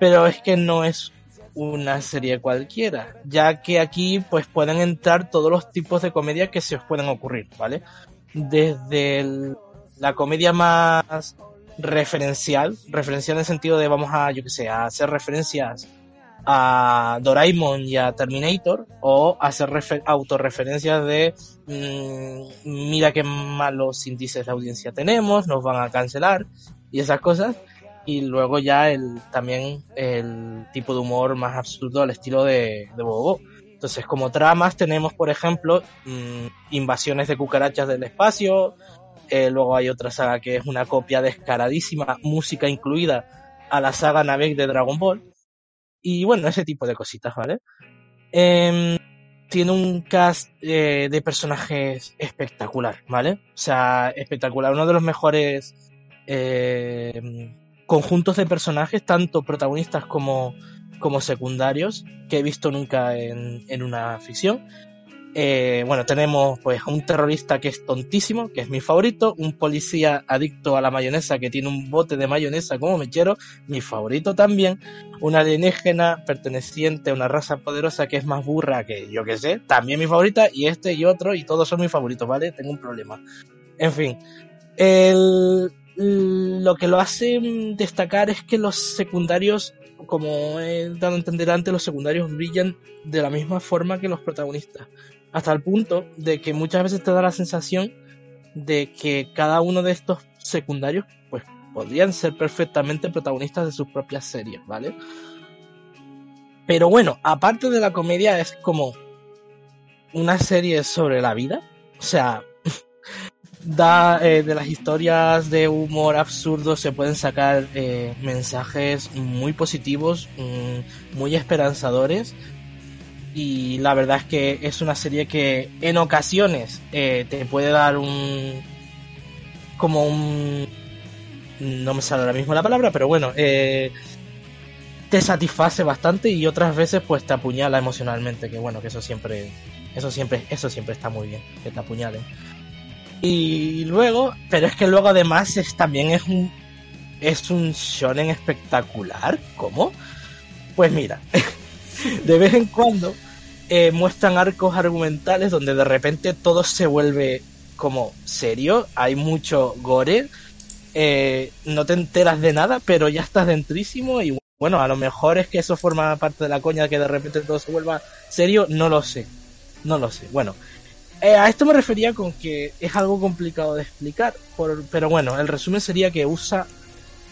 pero es que no es una serie cualquiera, ya que aquí pues pueden entrar todos los tipos de comedia que se os pueden ocurrir, ¿vale? Desde la comedia más referencial, referencial en el sentido de vamos a, yo que sé, a hacer referencias a Doraemon y a Terminator o hacer refer- autorreferencias de mm, mira qué malos índices de audiencia tenemos, nos van a cancelar y esas cosas y luego ya el también el tipo de humor más absurdo al estilo de, de Bobo. Entonces, como tramas tenemos, por ejemplo, mm, invasiones de cucarachas del espacio, eh, luego hay otra saga que es una copia descaradísima, música incluida, a la saga Namek de Dragon Ball. Y bueno, ese tipo de cositas, ¿vale? Em, tiene un cast eh, de personajes espectacular, ¿vale? O sea, espectacular. Uno de los mejores eh, conjuntos de personajes, tanto protagonistas como, como secundarios, que he visto nunca en, en una ficción. Eh, bueno, tenemos pues a un terrorista que es tontísimo, que es mi favorito, un policía adicto a la mayonesa que tiene un bote de mayonesa como mechero, mi favorito también, una alienígena perteneciente a una raza poderosa que es más burra que yo que sé, también mi favorita, y este y otro, y todos son mis favoritos, ¿vale? Tengo un problema. En fin, el, lo que lo hace destacar es que los secundarios, como he dado a entender antes, los secundarios brillan de la misma forma que los protagonistas. Hasta el punto de que muchas veces te da la sensación de que cada uno de estos secundarios, pues, podrían ser perfectamente protagonistas de sus propias series, ¿vale? Pero bueno, aparte de la comedia, es como una serie sobre la vida. O sea, da eh, de las historias de humor absurdo se pueden sacar eh, mensajes muy positivos, mm, muy esperanzadores. Y la verdad es que es una serie que en ocasiones eh, te puede dar un. como un. no me sale ahora mismo la palabra, pero bueno, eh, te satisface bastante y otras veces pues te apuñala emocionalmente, que bueno, que eso siempre. Eso siempre, eso siempre está muy bien, que te apuñalen. Y luego, pero es que luego además es, también es un es un shonen espectacular. ¿Cómo? Pues mira, de vez en cuando eh, muestran arcos argumentales donde de repente todo se vuelve como serio, hay mucho gore, eh, no te enteras de nada, pero ya estás dentrísimo y bueno, a lo mejor es que eso forma parte de la coña que de repente todo se vuelva serio, no lo sé, no lo sé. Bueno, eh, a esto me refería con que es algo complicado de explicar, por- pero bueno, el resumen sería que usa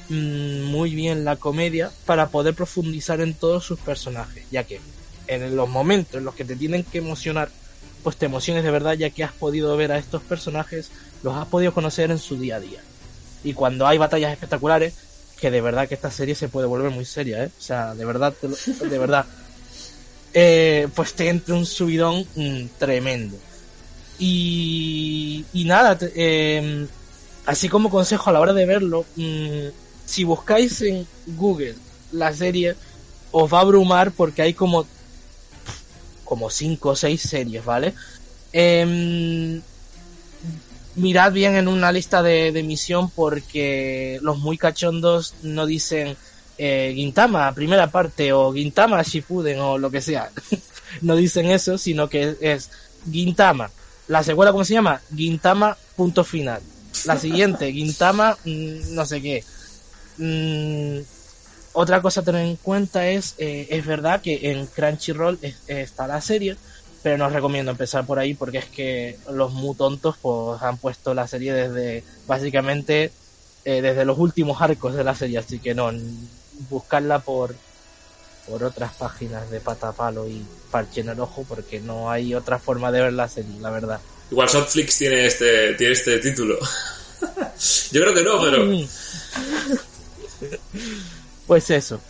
mm, muy bien la comedia para poder profundizar en todos sus personajes, ya que en los momentos en los que te tienen que emocionar, pues te emociones de verdad, ya que has podido ver a estos personajes, los has podido conocer en su día a día. Y cuando hay batallas espectaculares, que de verdad que esta serie se puede volver muy seria, ¿eh? O sea, de verdad, te lo- de verdad. Eh, pues te entra un subidón mm, tremendo. Y, y nada, eh, así como consejo a la hora de verlo, mm, si buscáis en Google la serie, os va a abrumar porque hay como como cinco o seis series, ¿vale? Em, mirad bien en una lista de, de emisión porque los muy cachondos no dicen eh, Gintama, primera parte, o Gintama Shippuden, o lo que sea. no dicen eso, sino que es Gintama. La secuela, ¿cómo se llama? Gintama, punto final. La siguiente, Gintama, mm, no sé qué. Mm, otra cosa a tener en cuenta es, eh, es verdad que en Crunchyroll es- está la serie, pero no os recomiendo empezar por ahí porque es que los muy tontos pues han puesto la serie desde básicamente eh, desde los últimos arcos de la serie, así que no, buscarla por por otras páginas de patapalo y parche en el ojo porque no hay otra forma de ver la serie, la verdad. Igual Shotflix tiene este, tiene este título. Yo creo que no, pero... Pues eso.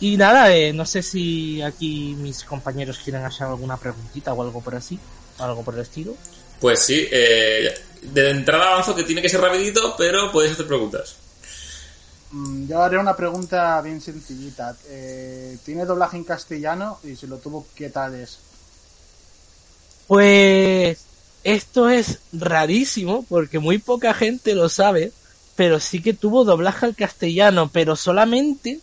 Y nada, eh, no sé si aquí mis compañeros quieren hacer alguna preguntita o algo por así, algo por el estilo. Pues sí, eh, de entrada avanzo que tiene que ser rapidito, pero podéis hacer preguntas. Mm, Yo haré una pregunta bien sencillita. Eh, ¿Tiene doblaje en castellano? Y si lo tuvo, ¿qué tal es? Pues esto es rarísimo porque muy poca gente lo sabe, pero sí que tuvo doblaje al castellano, pero solamente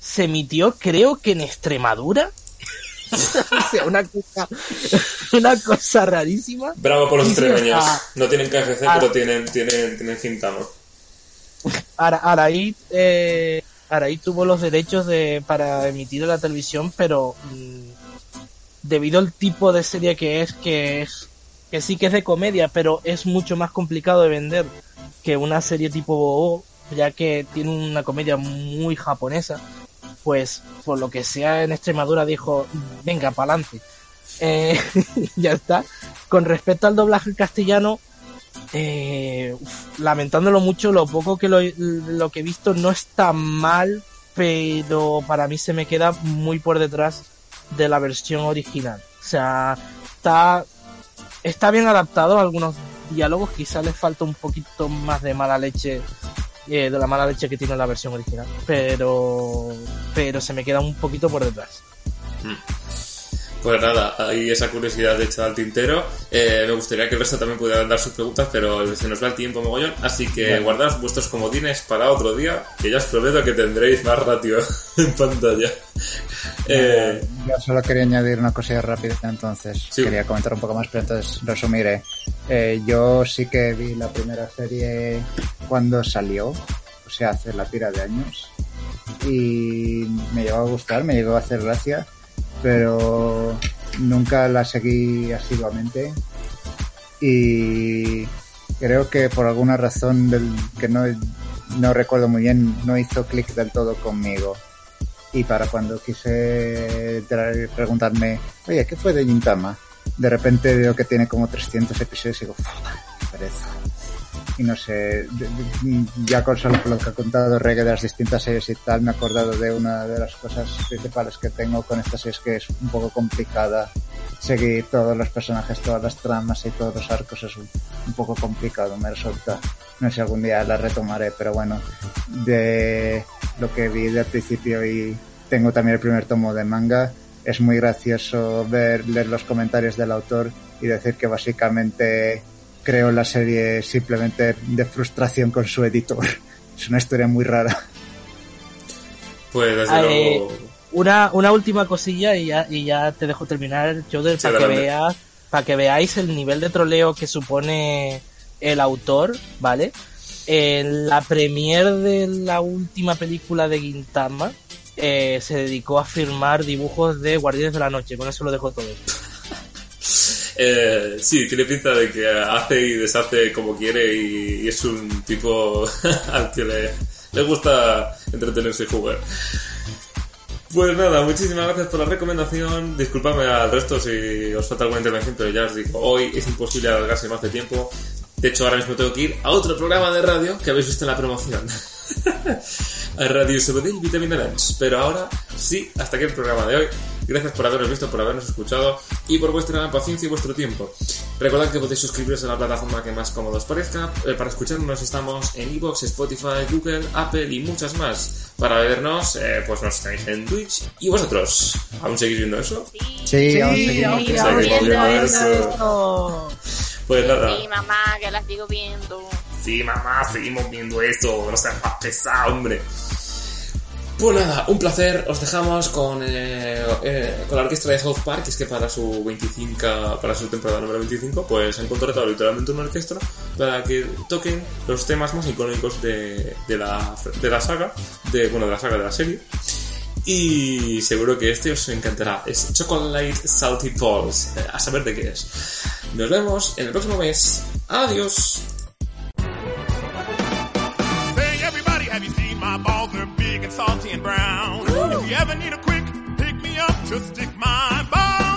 se emitió creo que en Extremadura. o sea, una cosa, una cosa rarísima. Bravo por los extremeños. No tienen KFC, pero tienen, tienen, tienen Gintama. Ara- Araí, eh, Araí tuvo los derechos de, para emitir en la televisión, pero mm, debido al tipo de serie que es, que es, que sí que es de comedia, pero es mucho más complicado de vender que una serie tipo Bobo, ya que tiene una comedia muy japonesa, pues por lo que sea en Extremadura dijo, venga, pa'lante. Eh, ya está. Con respecto al doblaje castellano, eh, lamentándolo mucho, lo poco que lo, lo que he visto no está mal, pero para mí se me queda muy por detrás de la versión original. O sea, está, está bien adaptado a algunos diálogos, quizás le falta un poquito más de mala leche, eh, de la mala leche que tiene la versión original, pero, pero se me queda un poquito por detrás. Pues nada, ahí esa curiosidad hecha al tintero. Eh, me gustaría que el resto también pudiera dar sus preguntas, pero se nos va el tiempo mogollón. Así que Vale. guardad vuestros comodines para otro día, que ya os prometo que tendréis más ratio en pantalla. Eh, Yo solo quería añadir una cosilla rápida, entonces quería comentar un poco más, pero entonces resumiré. Eh, yo sí que vi la primera serie cuando salió, o sea, hace la tira de años, y me llegó a gustar, me llegó a hacer gracia, pero nunca la seguí asiduamente y creo que por alguna razón del, que no, no recuerdo muy bien, no hizo clic del todo conmigo. Y para cuando quise preguntarme, oye, ¿qué fue de Gintama? De repente veo que tiene como 300 episodios y digo, "Uf, qué pereza. Y no sé, ya con solo lo que ha contado Reggae de las distintas series y tal, me he acordado de una de las cosas principales que tengo con esta serie, es que es un poco complicada seguir todos los personajes, todas las tramas y todos los arcos es un, un poco complicado, me resulta. No sé si algún día la retomaré, pero bueno, de lo que vi del principio y tengo también el primer tomo de manga, es muy gracioso ver, leer los comentarios del autor y decir que básicamente creó la serie simplemente de frustración con su editor. Es una historia muy rara. pues desde Ah, luego. eh, una, una última cosilla y ya, y ya te dejo terminar, Joder, Sí, para que veas, para que veáis el nivel de troleo que supone el autor, ¿vale? En la premier de la última película de Gintama, eh, se dedicó a firmar dibujos de Guardianes de la Noche, con eso lo dejo todo. Eh, sí, tiene pinta de que hace y deshace como quiere y, y es un tipo al que le, gusta entretenerse y jugar. Pues nada, muchísimas gracias por la recomendación. Disculpadme al resto si os falta alguna intervención, pero ya os digo, hoy es imposible alargarse más de tiempo. De hecho, ahora mismo tengo que ir a otro programa de radio que habéis visto en la promoción. a Radio Sabadell Vitamina Lunch. Pero ahora sí, hasta aquí el programa de hoy. Gracias por habernos visto, por habernos escuchado y por vuestra paciencia y vuestro tiempo. Recordad que podéis suscribiros a la plataforma que más cómodo os parezca. Eh, para escucharnos estamos en Evox, Spotify, Google, Apple y muchas más. Para vernos, eh, pues nos tenéis en Twitch. ¿Y vosotros? ¿Aún seguís viendo eso? Sí, aún seguimos. Seguimos viendo eso. Pues nada. Sí, mamá, que la sigo viendo. Sí, mamá, seguimos viendo esto. No seas más pesado, hombre. Pues nada, un placer. Os dejamos con, eh, eh, con la orquesta de South Park, que es que para su 25, para su temporada número 25, pues han contratado literalmente una orquesta para que toquen los temas más icónicos de, de, la, de la saga, de, bueno, de la saga de la serie. Y seguro que este os encantará. Es Chocolate Salty Balls. Eh, A saber de qué es. Nos vemos en el próximo mes. Adiós. big and salty and brown. Ooh. If you ever need a quick pick me up, just stick my bone.